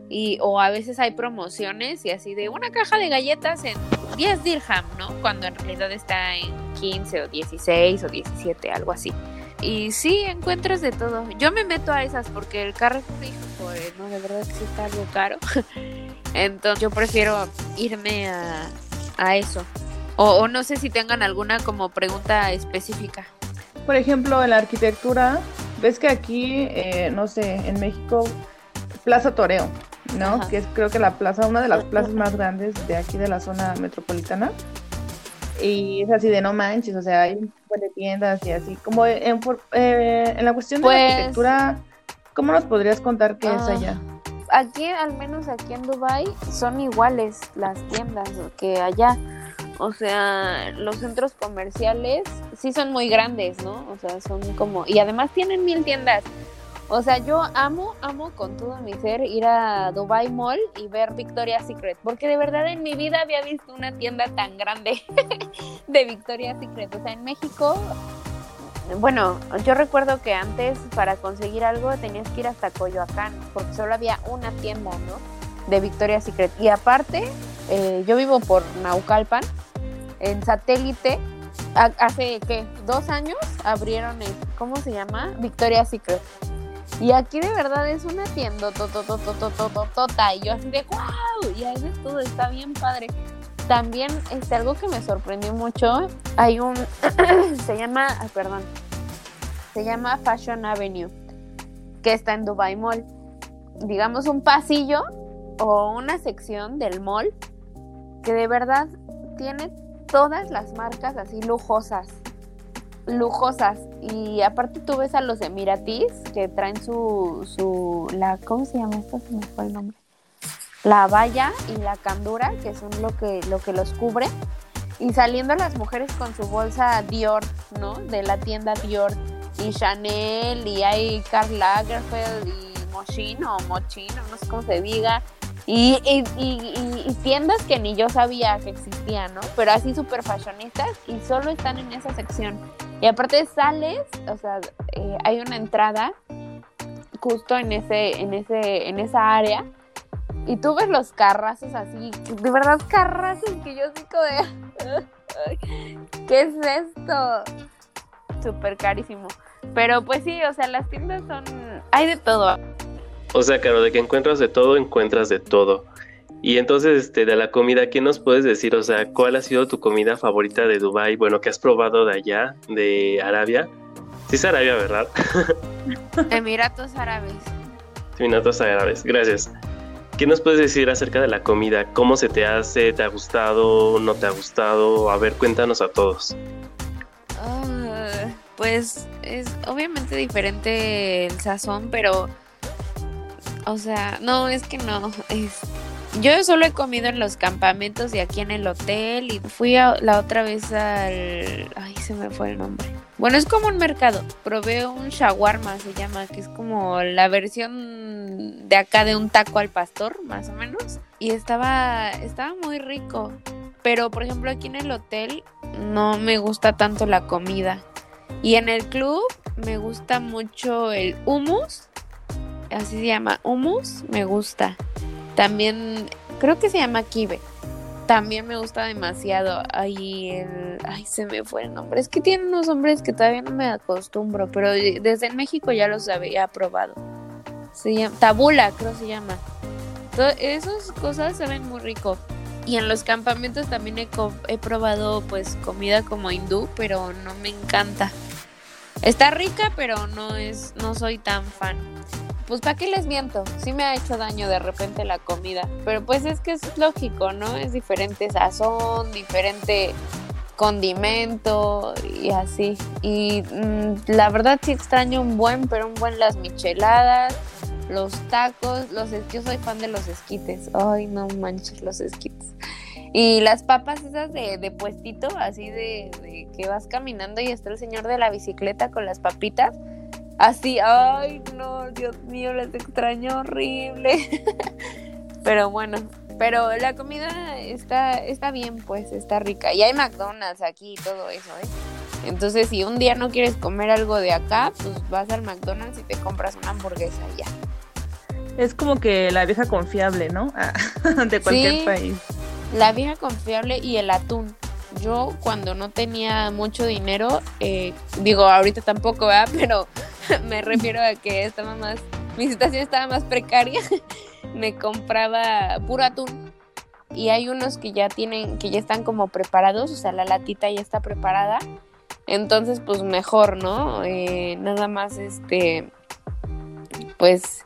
S4: Y, o a veces hay promociones y así de una caja de galletas en 10 dirham, ¿no? Cuando en realidad está en 15 o 16 o 17, algo así. Y sí, encuentras de todo. Yo me meto a esas porque el Carrefour, hijo, pues, no, de verdad que sí está algo caro. *laughs* Entonces yo prefiero irme a, a eso. O, o no sé si tengan alguna como pregunta específica.
S2: Por ejemplo, en la arquitectura, ves que aquí, eh, no sé, en México, Plaza Toreo, ¿no?
S4: Ajá.
S2: Que es creo que la plaza, una de las plazas más grandes de aquí de la zona metropolitana. Y es así de no manches, o sea, hay un buen de tiendas y así. Como en, eh, en la cuestión de
S4: Pues-
S2: la arquitectura, ¿cómo nos podrías contar qué es
S4: Ah.
S2: allá?
S4: Aquí, al menos aquí en Dubai, son iguales las tiendas que allá. O sea, los centros comerciales sí son muy grandes, ¿no? O sea, son como... Y además tienen mil tiendas. O sea, yo amo, amo con todo mi ser ir a Dubai Mall y ver Victoria's Secret. Porque de verdad en mi vida había visto una tienda tan grande *laughs* de Victoria's Secret. O sea, en México bueno, yo recuerdo que antes para conseguir algo tenías que ir hasta Coyoacán, porque solo había una tienda, ¿no? De Victoria's Secret. Y aparte, eh, yo vivo por Naucalpan, en satélite. ha- Hace, ¿qué? Dos años abrieron, el, ¿cómo se llama? Victoria's Secret. Y aquí de verdad es una tienda y yo así de wow, y ahí ves todo, está bien padre. También este, algo que me sorprendió mucho, hay un, se llama, perdón, se llama Fashion Avenue, que está en Dubai Mall. Digamos un pasillo o una sección del mall que de verdad tiene todas las marcas así lujosas, lujosas. Y aparte tú ves a los emiratíes que traen su, su, la, ¿cómo se llama esto? Se me fue el nombre. La valla y la candura, que son lo que, lo que los cubre. Y saliendo las mujeres con su bolsa Dior, ¿no? De la tienda Dior. Y Chanel, y hay Karl Lagerfeld, y Moschino, Mochino, no sé cómo se diga. Y, tiendas que ni yo sabía que existían, ¿no? Pero así súper fashionistas y solo están en esa sección. Y aparte sales, o sea, eh, hay una entrada justo en ese, en ese, en esa área. Y tú ves los carrazos así, de verdad carrazos que yo como de... *laughs* ¿Qué es esto? Súper carísimo. Pero pues sí, o sea, las tiendas son... Hay de todo.
S3: O sea, claro, de que encuentras de todo, encuentras de todo. Y entonces, este, de la comida, ¿qué nos puedes decir? O sea, ¿cuál ha sido tu comida favorita de Dubai? Bueno, que has probado de allá, de Arabia. Sí es Arabia, ¿verdad? *laughs*
S4: Emiratos Árabes.
S3: Emiratos Árabes, gracias. ¿Qué nos puedes decir acerca de la comida? ¿Cómo se te hace? ¿Te ha gustado? ¿No te ha gustado? A ver, cuéntanos a todos.
S4: Ah, pues es obviamente diferente el sazón, pero... O sea, no, es que no. Es, yo solo he comido en los campamentos y aquí en el hotel y fui a, la otra vez al... Ay, se me fue el nombre. Bueno, es como un mercado. Probé un shawarma, se llama, que es como la versión de acá de un taco al pastor, más o menos. Y estaba, estaba muy rico. Pero, por ejemplo, aquí en el hotel no me gusta tanto la comida. Y en el club me gusta mucho el hummus. Así se llama, hummus, me gusta. También creo que se llama Kibe. También me gusta demasiado. Ahí el. Ay, se me fue el nombre. Es que tiene unos nombres que todavía no me acostumbro, pero desde México ya los había probado. Se. Tabula, creo se llama. esas cosas saben muy rico. Y en los campamentos también he, he probado pues comida como hindú, pero no me encanta. Está rica, pero no es, no soy tan fan pues ¿para qué les miento? Sí me ha hecho daño de repente la comida, pero pues es que es lógico, ¿no? Es diferente sazón, diferente condimento y así. Y mm, la verdad sí extraño un buen, pero un buen las micheladas, los tacos, los yo soy fan de los esquites. Ay, no manches los esquites. Y las papas esas de, de puestito, así de, de que vas caminando y está el señor de la bicicleta con las papitas Así, ay, no, Dios mío, les extraño horrible. *laughs* pero bueno, pero la comida está, está bien, pues, está rica. Y hay McDonald's aquí y todo eso, ¿eh? Entonces, si un día no quieres comer algo de acá, pues vas al McDonald's y te compras una hamburguesa y ya.
S2: Es como que la vieja confiable, ¿no? *laughs* de cualquier país.
S4: La vieja confiable y el atún. Yo cuando no tenía mucho dinero, eh, digo, ahorita tampoco, ¿verdad? *laughs* Pero *laughs* me refiero a que estaba más, mi situación estaba más precaria, *laughs* me compraba puro atún. Y hay unos que ya tienen, que ya están como preparados, o sea, la latita ya está preparada. Entonces, pues mejor, ¿no? Eh, nada más, este, pues,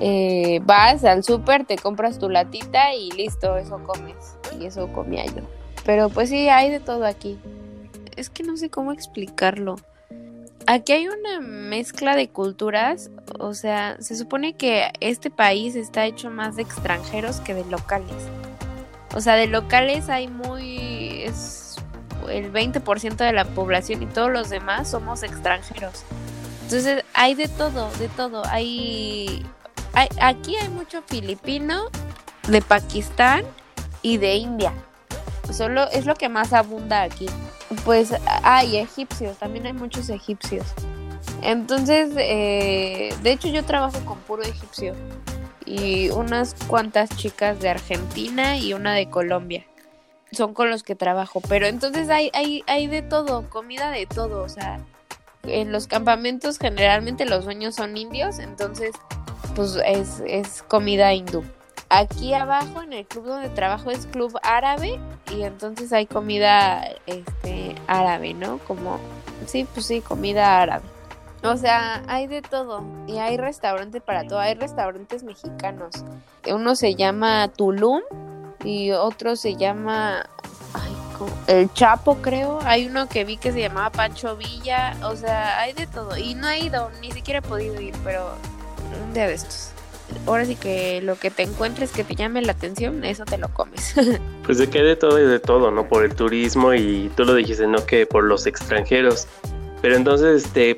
S4: eh, vas al súper, te compras tu latita y listo, eso comes. Y eso comía yo. Pero pues sí, hay de todo aquí. Es que no sé cómo explicarlo. Aquí hay una mezcla de culturas, o sea, se supone que este país está hecho más de extranjeros que de locales. O sea, de locales hay muy... es el 20% de la población y todos los demás somos extranjeros. Entonces hay de todo, de todo. Hay, hay aquí hay mucho filipino, de Pakistán y de India. Solo es lo que más abunda aquí. Pues hay egipcios, también hay muchos egipcios. Entonces, eh, de hecho yo trabajo con puro egipcio y unas cuantas chicas de Argentina y una de Colombia. Son con los que trabajo, pero entonces hay, hay, hay de todo, comida de todo, o sea, en los campamentos generalmente los dueños son indios, entonces pues es, es comida hindú. Aquí abajo en el club donde trabajo es club árabe y entonces hay comida este árabe, ¿no? Como sí, pues sí, comida árabe. O sea, hay de todo y hay restaurantes para todo. Hay restaurantes mexicanos. Uno se llama Tulum y otro se llama ay, El Chapo, creo. Hay uno que vi que se llamaba Pancho Villa. O sea, hay de todo. Y no he ido, ni siquiera he podido ir, pero un día de estos ahora sí que lo que te encuentres que te llame la atención, eso te lo comes. *laughs*
S3: pues de que de todo y de todo, ¿no? Por el turismo y tú lo dijiste, ¿no? Que por los extranjeros. Pero entonces, este,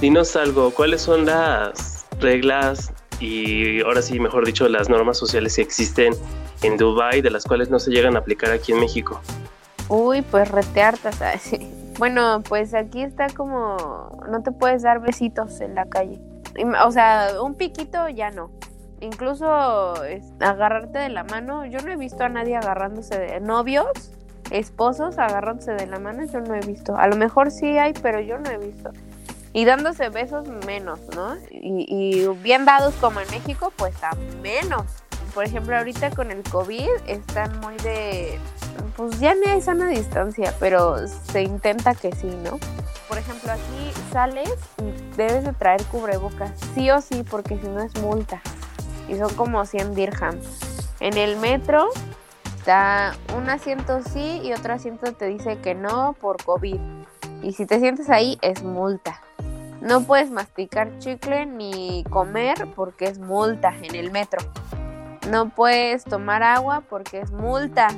S3: dinos algo, ¿cuáles son las reglas y ahora sí, mejor dicho, las normas sociales que existen en Dubai de las cuales no se llegan a aplicar aquí en México?
S4: Uy, pues reteartas, ¿sabes? Bueno, pues aquí está como, no te puedes dar besitos en la calle. O sea, un piquito ya no. Incluso agarrarte de la mano, yo no he visto a nadie agarrándose de novios, esposos agarrándose de la mano, yo no he visto. A lo mejor sí hay, pero yo no he visto. Y dándose besos menos, ¿no? Y, y bien dados como en México, pues a menos. Por ejemplo, ahorita con el COVID están muy de, pues ya no hay sana distancia, pero se intenta que sí, ¿no? Por ejemplo, aquí sales y debes de traer cubrebocas, sí o sí, porque si no es multa. Y son como 100 dirhams. En el metro está un asiento sí y otro asiento te dice que no por COVID. Y si te sientes ahí es multa. No puedes masticar chicle ni comer porque es multa en el metro. No puedes tomar agua porque es multa.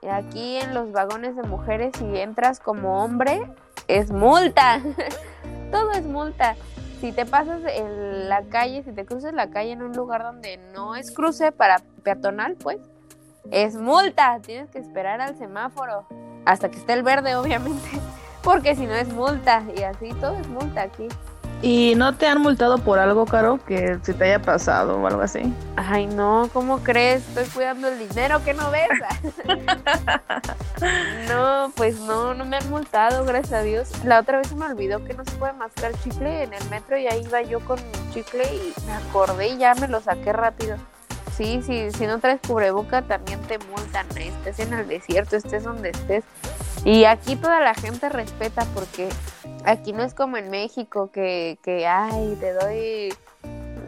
S4: Y aquí en los vagones de mujeres si entras como hombre es multa. *laughs* Todo es multa. Si te pasas en la calle, si te cruzas la calle en un lugar donde no es cruce para peatonal, pues es multa. Tienes que esperar al semáforo hasta que esté el verde, obviamente *laughs* porque si no es multa y así todo es multa aquí.
S2: ¿Y no te han multado por algo, Caro, que se te haya pasado o algo así?
S4: Ay, no, ¿cómo crees? Estoy cuidando el dinero que no ves. *laughs* no, pues no, no me han multado, gracias a Dios. La otra vez se me olvidó que no se puede mascar chicle en el metro y ahí iba yo con mi chicle y me acordé y ya me lo saqué rápido. Sí, sí, si no traes cubreboca también te multan, estés en el desierto, estés donde estés. Y aquí toda la gente respeta porque aquí no es como en México que, que ay, te doy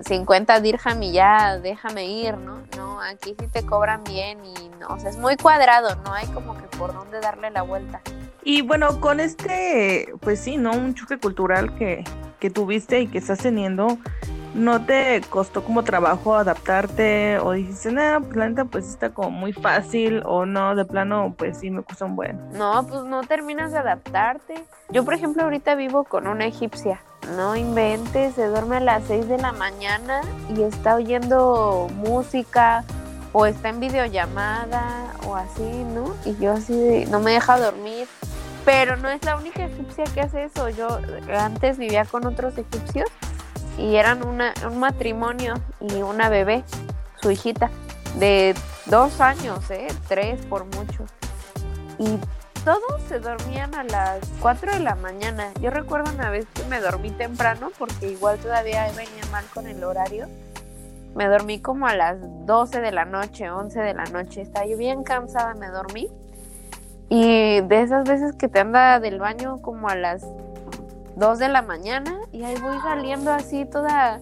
S4: 50 dirham y ya déjame ir, ¿no? No, aquí sí te cobran bien y no, o sea, es muy cuadrado, no hay como que por dónde darle la vuelta.
S2: Y bueno, con este, pues sí, ¿no? Un choque cultural que, que tuviste y que estás teniendo, ¿no te costó como trabajo adaptarte o dijiste, nada, pues la neta pues está como muy fácil o no, de plano pues sí me costó un buen?
S4: No, pues no terminas de adaptarte. Yo por ejemplo ahorita vivo con una egipcia, no inventes, se duerme a las 6 de la mañana y está oyendo música o está en videollamada o así, ¿no? Y yo así no me deja dormir. Pero no es la única egipcia que hace eso. Yo antes vivía con otros egipcios y eran una, un matrimonio y una bebé, su hijita, de dos años, ¿eh? tres por mucho. Y todos se dormían a las 4 de la mañana. Yo recuerdo una vez que me dormí temprano porque igual todavía venía mal con el horario. Me dormí como a las 12 de la noche, 11 de la noche. Estaba yo bien cansada, me dormí. Y de esas veces que te anda del baño como a las 2 de la mañana y ahí voy saliendo así toda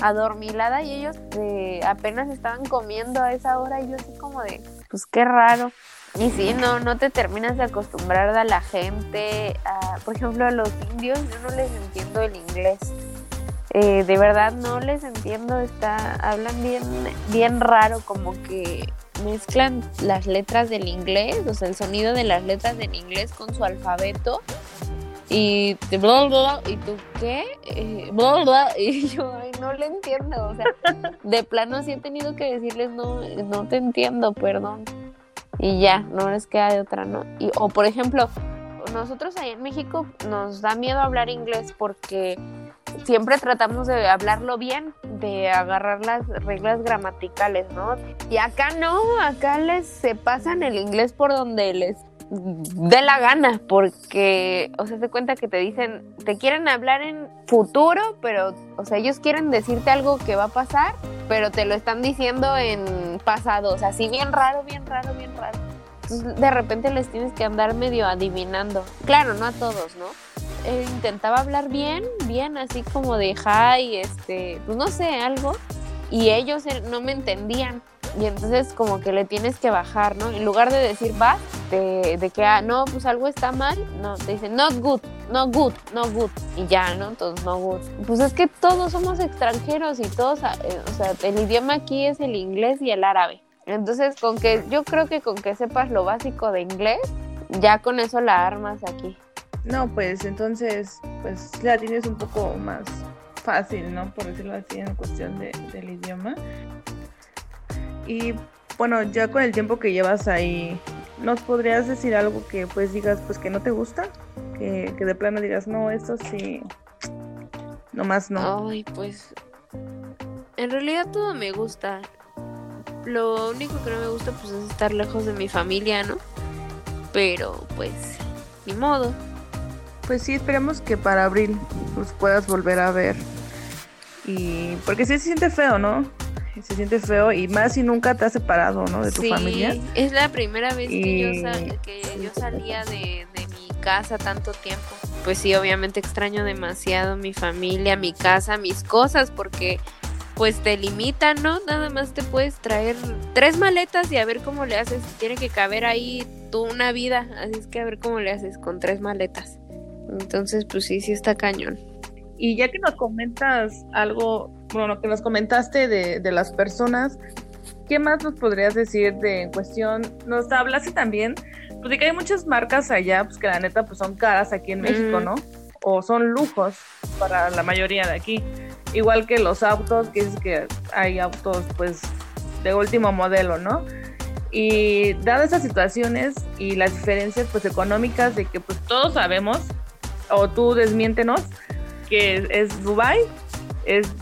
S4: adormilada y ellos eh, apenas estaban comiendo a esa hora y yo así como de, pues qué raro. Y sí, no, no te terminas de acostumbrar a la gente, por ejemplo a los indios, yo no les entiendo el inglés. Eh, de verdad no les entiendo, está, hablan bien, bien raro, como que mezclan las letras del inglés, o sea, el sonido de las letras del inglés con su alfabeto y bla, bla, y tú qué bla, y *laughs* yo ay, no le entiendo o sea de plano sí he tenido que decirles no no te entiendo perdón y ya no les queda de otra no y o por ejemplo nosotros ahí en México nos da miedo hablar inglés porque siempre tratamos de hablarlo bien, de agarrar las reglas gramaticales, ¿no? Y acá no, acá les se pasan el inglés por donde les de la gana, porque, o sea, se cuenta que te dicen, te quieren hablar en futuro, pero, o sea, ellos quieren decirte algo que va a pasar, pero te lo están diciendo en pasado, o sea, así bien raro, bien raro, bien raro. Entonces, de repente les tienes que andar medio adivinando. Claro, no a todos, ¿no? Eh, intentaba hablar bien, bien, así como de hi, este, pues no sé, algo, y ellos eh, no me entendían. Y entonces como que le tienes que bajar, ¿no? En lugar de decir va, de, que, ah, no, pues algo está mal, no, te dicen not good, not good, not good. Y ya, ¿no? Entonces, no good. Pues es que todos somos extranjeros y todos, eh, o sea, el idioma aquí es el inglés y el árabe. Entonces, con que, yo creo que con que sepas lo básico de inglés, ya con eso la armas aquí.
S2: No, pues entonces, pues la tienes un poco más fácil, ¿no? Por decirlo así, en cuestión de, del idioma. Y bueno, ya con el tiempo que llevas ahí, ¿nos podrías decir algo que pues digas pues que no te gusta? Que, que de plano digas, no, esto sí, nomás no.
S4: Ay, pues en realidad todo me gusta. Lo único que no me gusta pues es estar lejos de mi familia, ¿no? Pero pues, ni modo.
S2: Pues sí, esperemos que para abril los puedas volver a ver. Y porque sí se siente feo, ¿no? Se siente feo y más si nunca te has separado, ¿no? De tu familia.
S4: Es la primera vez que, yo, que yo salía de, de mi casa tanto tiempo. Pues sí, obviamente extraño demasiado mi familia, mi casa, mis cosas, porque pues te limitan, ¿no? Nada más te puedes traer tres maletas y a ver cómo le haces. Tiene que caber ahí tú una vida, así es que a ver cómo le haces con tres maletas. Entonces, pues sí, sí está cañón.
S2: Y ya que nos comentas algo, bueno, que nos comentaste de, de las personas, ¿qué más nos podrías decir de en cuestión? Nos hablaste también, pues de que hay muchas marcas allá, pues que la neta pues son caras aquí en México, ¿no? O son lujos para la mayoría de aquí. Igual que los autos, que es que hay autos pues de último modelo, ¿no? Y dadas esas situaciones y las diferencias pues económicas de que pues todos sabemos, o tú desmiéntenos, que es, Dubai, es,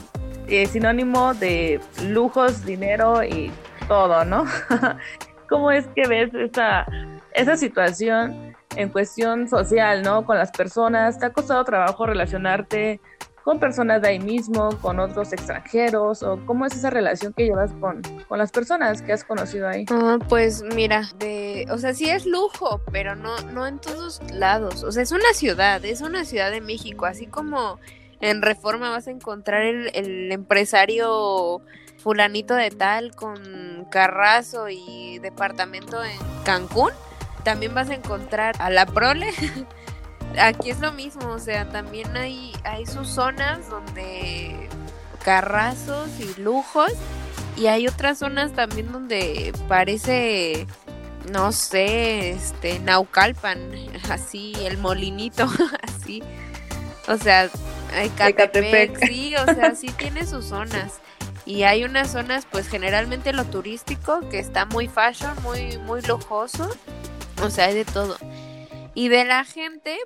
S2: sinónimo de lujos, dinero y todo, ¿no? *laughs* ¿Cómo es que ves esa, esa situación en cuestión social, ¿no? Con las personas, ¿te ha costado trabajo relacionarte con personas de ahí mismo, con otros extranjeros, o cómo es esa relación que llevas con, con las personas que has conocido ahí?
S4: Ah, pues mira, de, o sea, sí es lujo, pero no, no en todos lados. O sea, es una ciudad, es una ciudad de México, así como en Reforma vas a encontrar el, el empresario fulanito de tal con carrazo y departamento en Cancún, también vas a encontrar a la prole *laughs* aquí es lo mismo, o sea, también hay, hay sus zonas donde carrazos y lujos y hay otras zonas también donde parece no sé, este Naucalpan, *laughs* así el molinito, *laughs* así. O sea, hay Catepec, sí, o sea, sí tiene sus zonas. Y hay unas zonas, pues generalmente lo turístico, que está muy fashion, muy, muy lujoso. O sea, hay de todo. Y de la gente,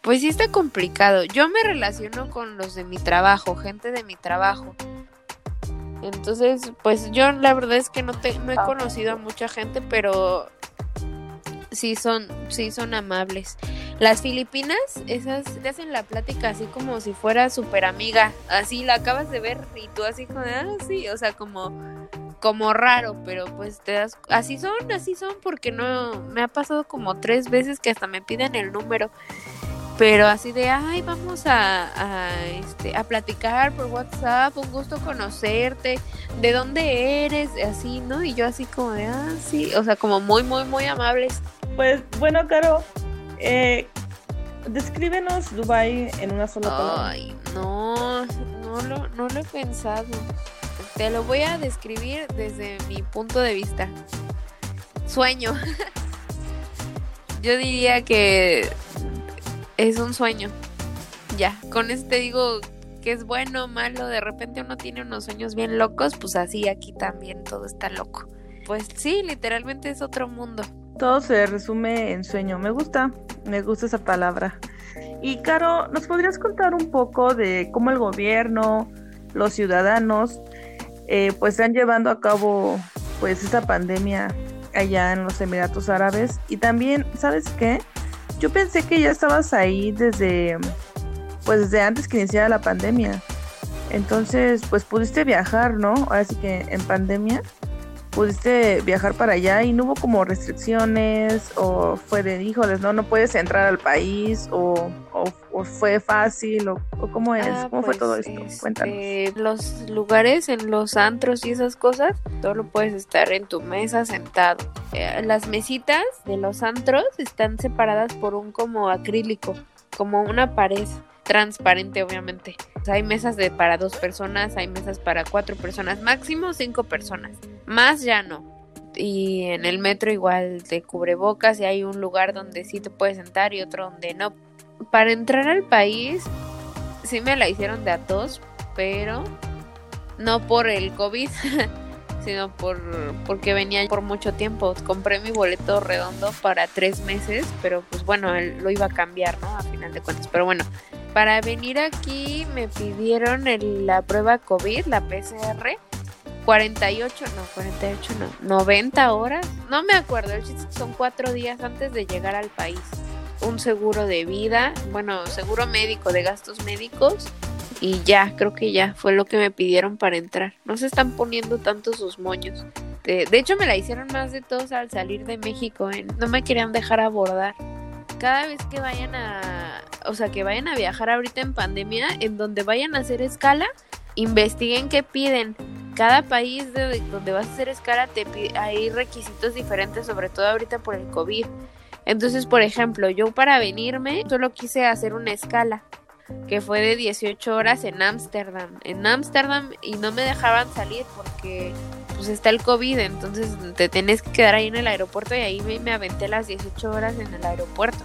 S4: pues sí está complicado. Yo me relaciono con los de mi trabajo, gente de mi trabajo. Entonces, pues yo la verdad es que no te, no he ah, conocido a mucha gente, pero sí son, sí son amables. Las filipinas, esas te hacen la plática así como si fuera súper amiga. Así la acabas de ver y tú así como ah, sí, o sea, como como raro, pero pues te das, así son, así son, porque no, me ha pasado como tres veces que hasta me piden el número, pero así de, ay, vamos a, a, este, a platicar por WhatsApp, un gusto conocerte, de dónde eres, así, ¿no? Y yo así como de, ah, sí, o sea, como muy, muy, muy amables.
S2: Pues bueno, Caro, eh, descríbenos Dubai en una sola palabra.
S4: Ay, no, no lo, no lo he pensado. Te lo voy a describir desde mi punto de vista. Sueño. *laughs* Yo diría que es un sueño. Ya, con eso te digo que es bueno malo. De repente uno tiene unos sueños bien locos, pues así aquí también todo está loco. Pues sí, literalmente es otro mundo.
S2: Todo se resume en sueño. Me gusta, me gusta esa palabra. Y Caro, ¿nos podrías contar un poco de cómo el gobierno, los ciudadanos eh, pues están llevando a cabo pues esta pandemia allá en los Emiratos Árabes y también, ¿sabes qué? Yo pensé que ya estabas ahí desde pues desde antes que iniciara la pandemia. Entonces, pues pudiste viajar, ¿no? Ahora sí que en pandemia pudiste viajar para allá y no hubo como restricciones o fue de, híjoles, no, no puedes entrar al país o, o, fue fácil o, cómo es, ah, cómo fue todo esto, este, cuéntanos.
S4: Los lugares en los antros y esas cosas, solo puedes estar en tu mesa sentado. Eh, las mesitas de los antros están separadas por un como acrílico, como una pared transparente obviamente. hay mesas de para dos personas, hay mesas para cuatro personas, máximo cinco personas. Más ya no. Y en el metro igual te cubrebocas y hay un lugar donde sí te puedes sentar y otro donde no. Para entrar al país sí me la hicieron de a tos, pero no por el COVID, *laughs* sino por porque venía por mucho tiempo. Compré mi boleto redondo para tres meses, pero pues bueno, lo iba a cambiar, ¿no? A final de cuentas. Pero bueno, para venir aquí me pidieron la prueba COVID, la PCR 48, no, 48 no, 90 horas, no me acuerdo, son cuatro días antes de llegar al país. Un seguro de vida, bueno, seguro médico de gastos médicos Y ya, creo que ya fue lo que me pidieron para entrar. No se están poniendo tanto sus moños. De, hecho, me la hicieron más de todos al salir de México. ¿eh? No me querían dejar abordar. Cada vez que vayan a, o sea, que vayan a viajar ahorita en pandemia, en donde vayan a hacer escala, investiguen qué piden. Cada país de donde vas a hacer escala te hay requisitos diferentes, sobre todo ahorita por el COVID. Entonces, por ejemplo, yo para venirme solo quise hacer una escala que fue de 18 horas en Ámsterdam. En Ámsterdam y no me dejaban salir porque pues está el COVID, entonces te tenés que quedar ahí en el aeropuerto y ahí me, me aventé las 18 horas en el aeropuerto.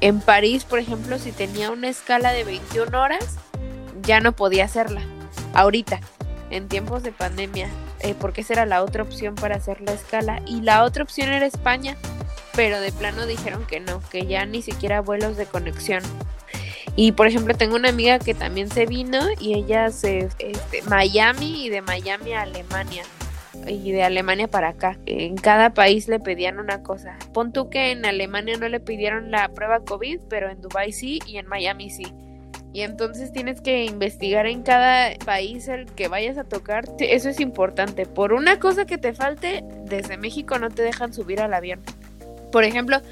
S4: En París, por ejemplo, si tenía una escala de 21 horas, ya no podía hacerla. Ahorita, en tiempos de pandemia, eh, porque esa era la otra opción para hacer la escala. Y la otra opción era España, pero de plano dijeron que no, que ya ni siquiera vuelos de conexión. Y por ejemplo, tengo una amiga que también se vino y ella se este, Miami y de Miami a Alemania y de Alemania para acá. En cada país le pedían una cosa. Pon tú que en Alemania no le pidieron la prueba COVID, pero en Dubai sí y en Miami sí. Y entonces tienes que investigar en cada país el que vayas a tocar. Eso es importante. Por una cosa que te falte, desde México no te dejan subir al avión. Por ejemplo,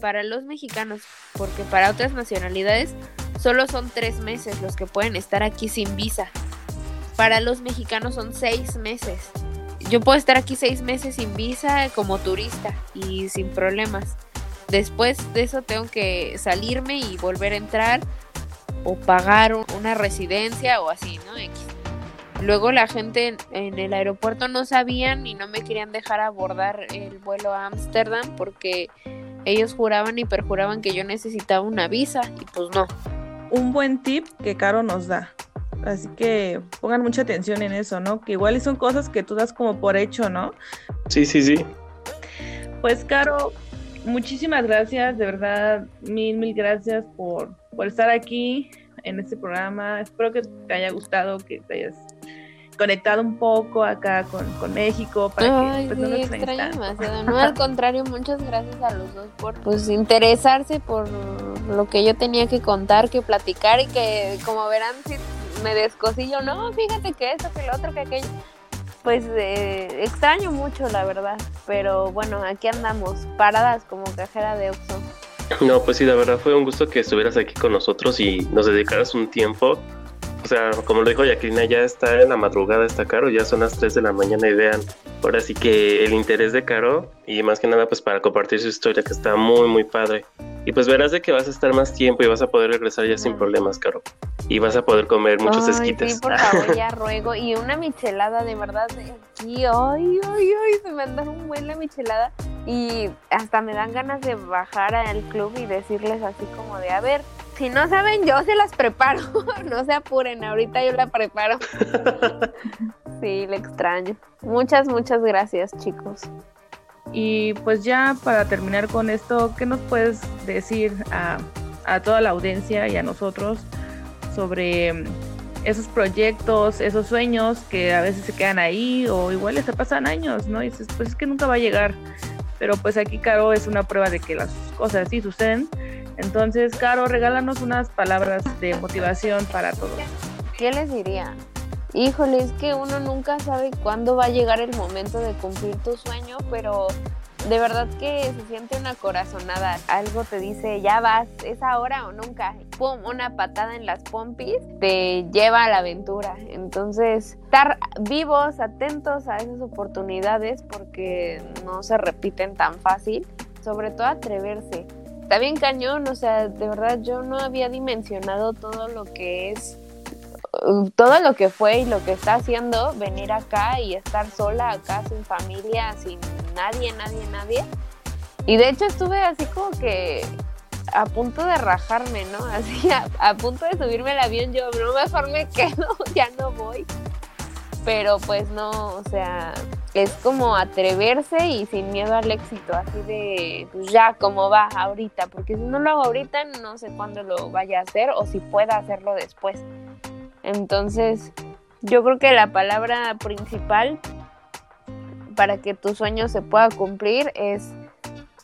S4: para los mexicanos, porque para otras nacionalidades solo son tres meses los que pueden estar aquí sin visa. Para los mexicanos son seis meses. Yo puedo estar aquí seis meses sin visa como turista y sin problemas. Después de eso tengo que salirme y volver a entrar o pagar una residencia o así, ¿no? Luego la gente en, en, el aeropuerto no sabían y no me querían dejar abordar el vuelo a Ámsterdam porque ellos juraban y perjuraban que yo necesitaba una visa y pues no.
S2: Un buen tip que Caro nos da. Así que pongan mucha atención en eso, ¿no? Que igual son cosas que tú das como por hecho, ¿no?
S3: Sí, sí, sí.
S2: Pues Caro, muchísimas gracias, de verdad, mil, mil gracias por, por estar aquí en este programa. Espero que te haya gustado, que te hayas conectado un poco acá con, con México para
S4: Ay,
S2: que pues,
S4: sí,
S2: no
S4: extraño demasiado. No, al contrario, muchas gracias a los dos por pues interesarse por lo que yo tenía que contar, que platicar y que como verán si me descosillo, no, fíjate que esto, que lo otro, que aquello. Pues eh, extraño mucho, la verdad. Pero bueno, aquí andamos, paradas como cajera de Oxxo.
S3: No, pues sí, la verdad fue un gusto que estuvieras aquí con nosotros y nos dedicaras un tiempo. O sea, como lo dijo Jacqueline, ya está en la madrugada, está Caro, ya son las 3 de la mañana y vean, ahora sí que el interés de Caro y más que nada pues para compartir su historia que está muy muy padre. Y pues verás de que vas a estar más tiempo y vas a poder regresar ya sin problemas, Caro. Y vas a poder comer muchos
S4: Ay,
S3: esquites.
S4: Sí, por favor, ya *laughs* ruego. Y una michelada, de verdad, aquí. Ay, ay, ay, se me anda un buen la michelada. Y hasta me dan ganas de bajar al club y decirles así como de, a ver, si no saben, yo se las preparo. *laughs* no se apuren, ahorita yo la preparo. *laughs* sí, le extraño. Muchas, muchas gracias, chicos.
S2: Y pues ya para terminar con esto, ¿qué nos puedes decir a, a toda la audiencia y a nosotros sobre mm, esos proyectos, esos sueños que a veces se quedan ahí o igual les pasan años, ¿no? Y dices, pues es que nunca va a llegar. Pero pues aquí, Caro, es una prueba de que las cosas sí suceden. Entonces, Caro, regálanos unas palabras de motivación para todos.
S4: ¿Qué les diría? Híjole, es que uno nunca sabe cuándo va a llegar el momento de cumplir tu sueño, pero de verdad que se siente una corazonada. Algo te dice, ya vas, es ahora o nunca. Pum, una patada en las pompis te lleva a la aventura. Entonces, estar vivos, atentos a esas oportunidades porque no se repiten tan fácil. Sobre todo atreverse. Está bien cañón, o sea, de verdad yo no había dimensionado todo lo que es todo lo que fue y lo que está haciendo, venir acá y estar sola acá sin familia, sin nadie, nadie, nadie. Y de hecho estuve así como que a punto de rajarme, ¿no? *laughs* Así a, punto de subirme al avión, yo no mejor me *laughs* quedo, ya no voy. Pero pues no, o sea, es como atreverse y sin miedo al éxito, así de, pues ya, como va ahorita, porque si no lo hago ahorita, no sé cuándo lo vaya a hacer o si pueda hacerlo después. Entonces, yo creo que la palabra principal para que tu sueño se pueda cumplir es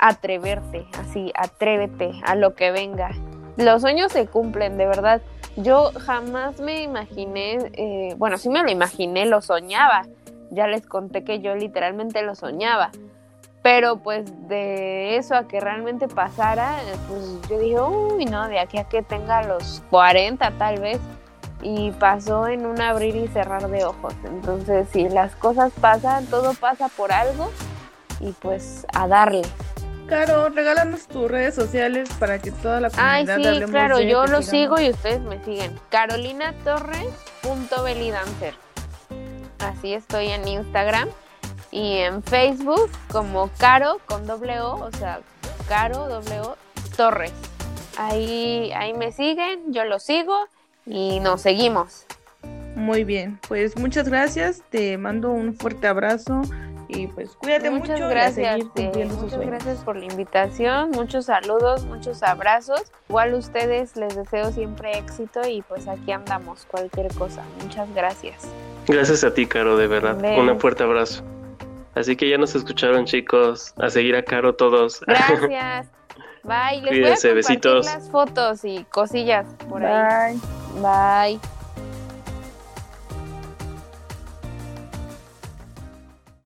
S4: atreverte, así, atrévete a lo que venga. Los sueños se cumplen, de verdad. Yo jamás me imaginé, eh, bueno, sí me lo imaginé, lo soñaba. Ya les conté que yo literalmente lo soñaba. Pero pues de eso a que realmente pasara, pues yo dije, uy, no, de aquí a que tenga los 40 tal vez. Y pasó en un abrir y cerrar de ojos. Entonces, si las cosas pasan, todo pasa por algo. Y pues a darle.
S2: Caro, regálanos tus redes sociales para que toda la
S4: Ay,
S2: comunidad
S4: sí, claro, yo lo sigo y ustedes me siguen. carolinatorres.belidancer. Así estoy en Instagram y en Facebook como Caro con doble O, o sea, Caro doble O Torres. Ahí, ahí me siguen, yo lo sigo y nos seguimos.
S2: Muy bien, pues muchas gracias, te mando un fuerte abrazo y pues cuídate
S4: muchas
S2: mucho.
S4: Gracias, eh, muchas gracias por la invitación, muchos saludos, muchos abrazos. Igual a ustedes les deseo siempre éxito y pues aquí andamos, cualquier cosa. Muchas gracias.
S3: Gracias a ti, Caro, de verdad. Un fuerte abrazo. Así que ya nos escucharon, chicos. A seguir a Caro todos.
S4: Gracias. *laughs* Bye. Les voy a compartir
S3: besitos.
S4: las fotos y cosillas por ahí. Bye.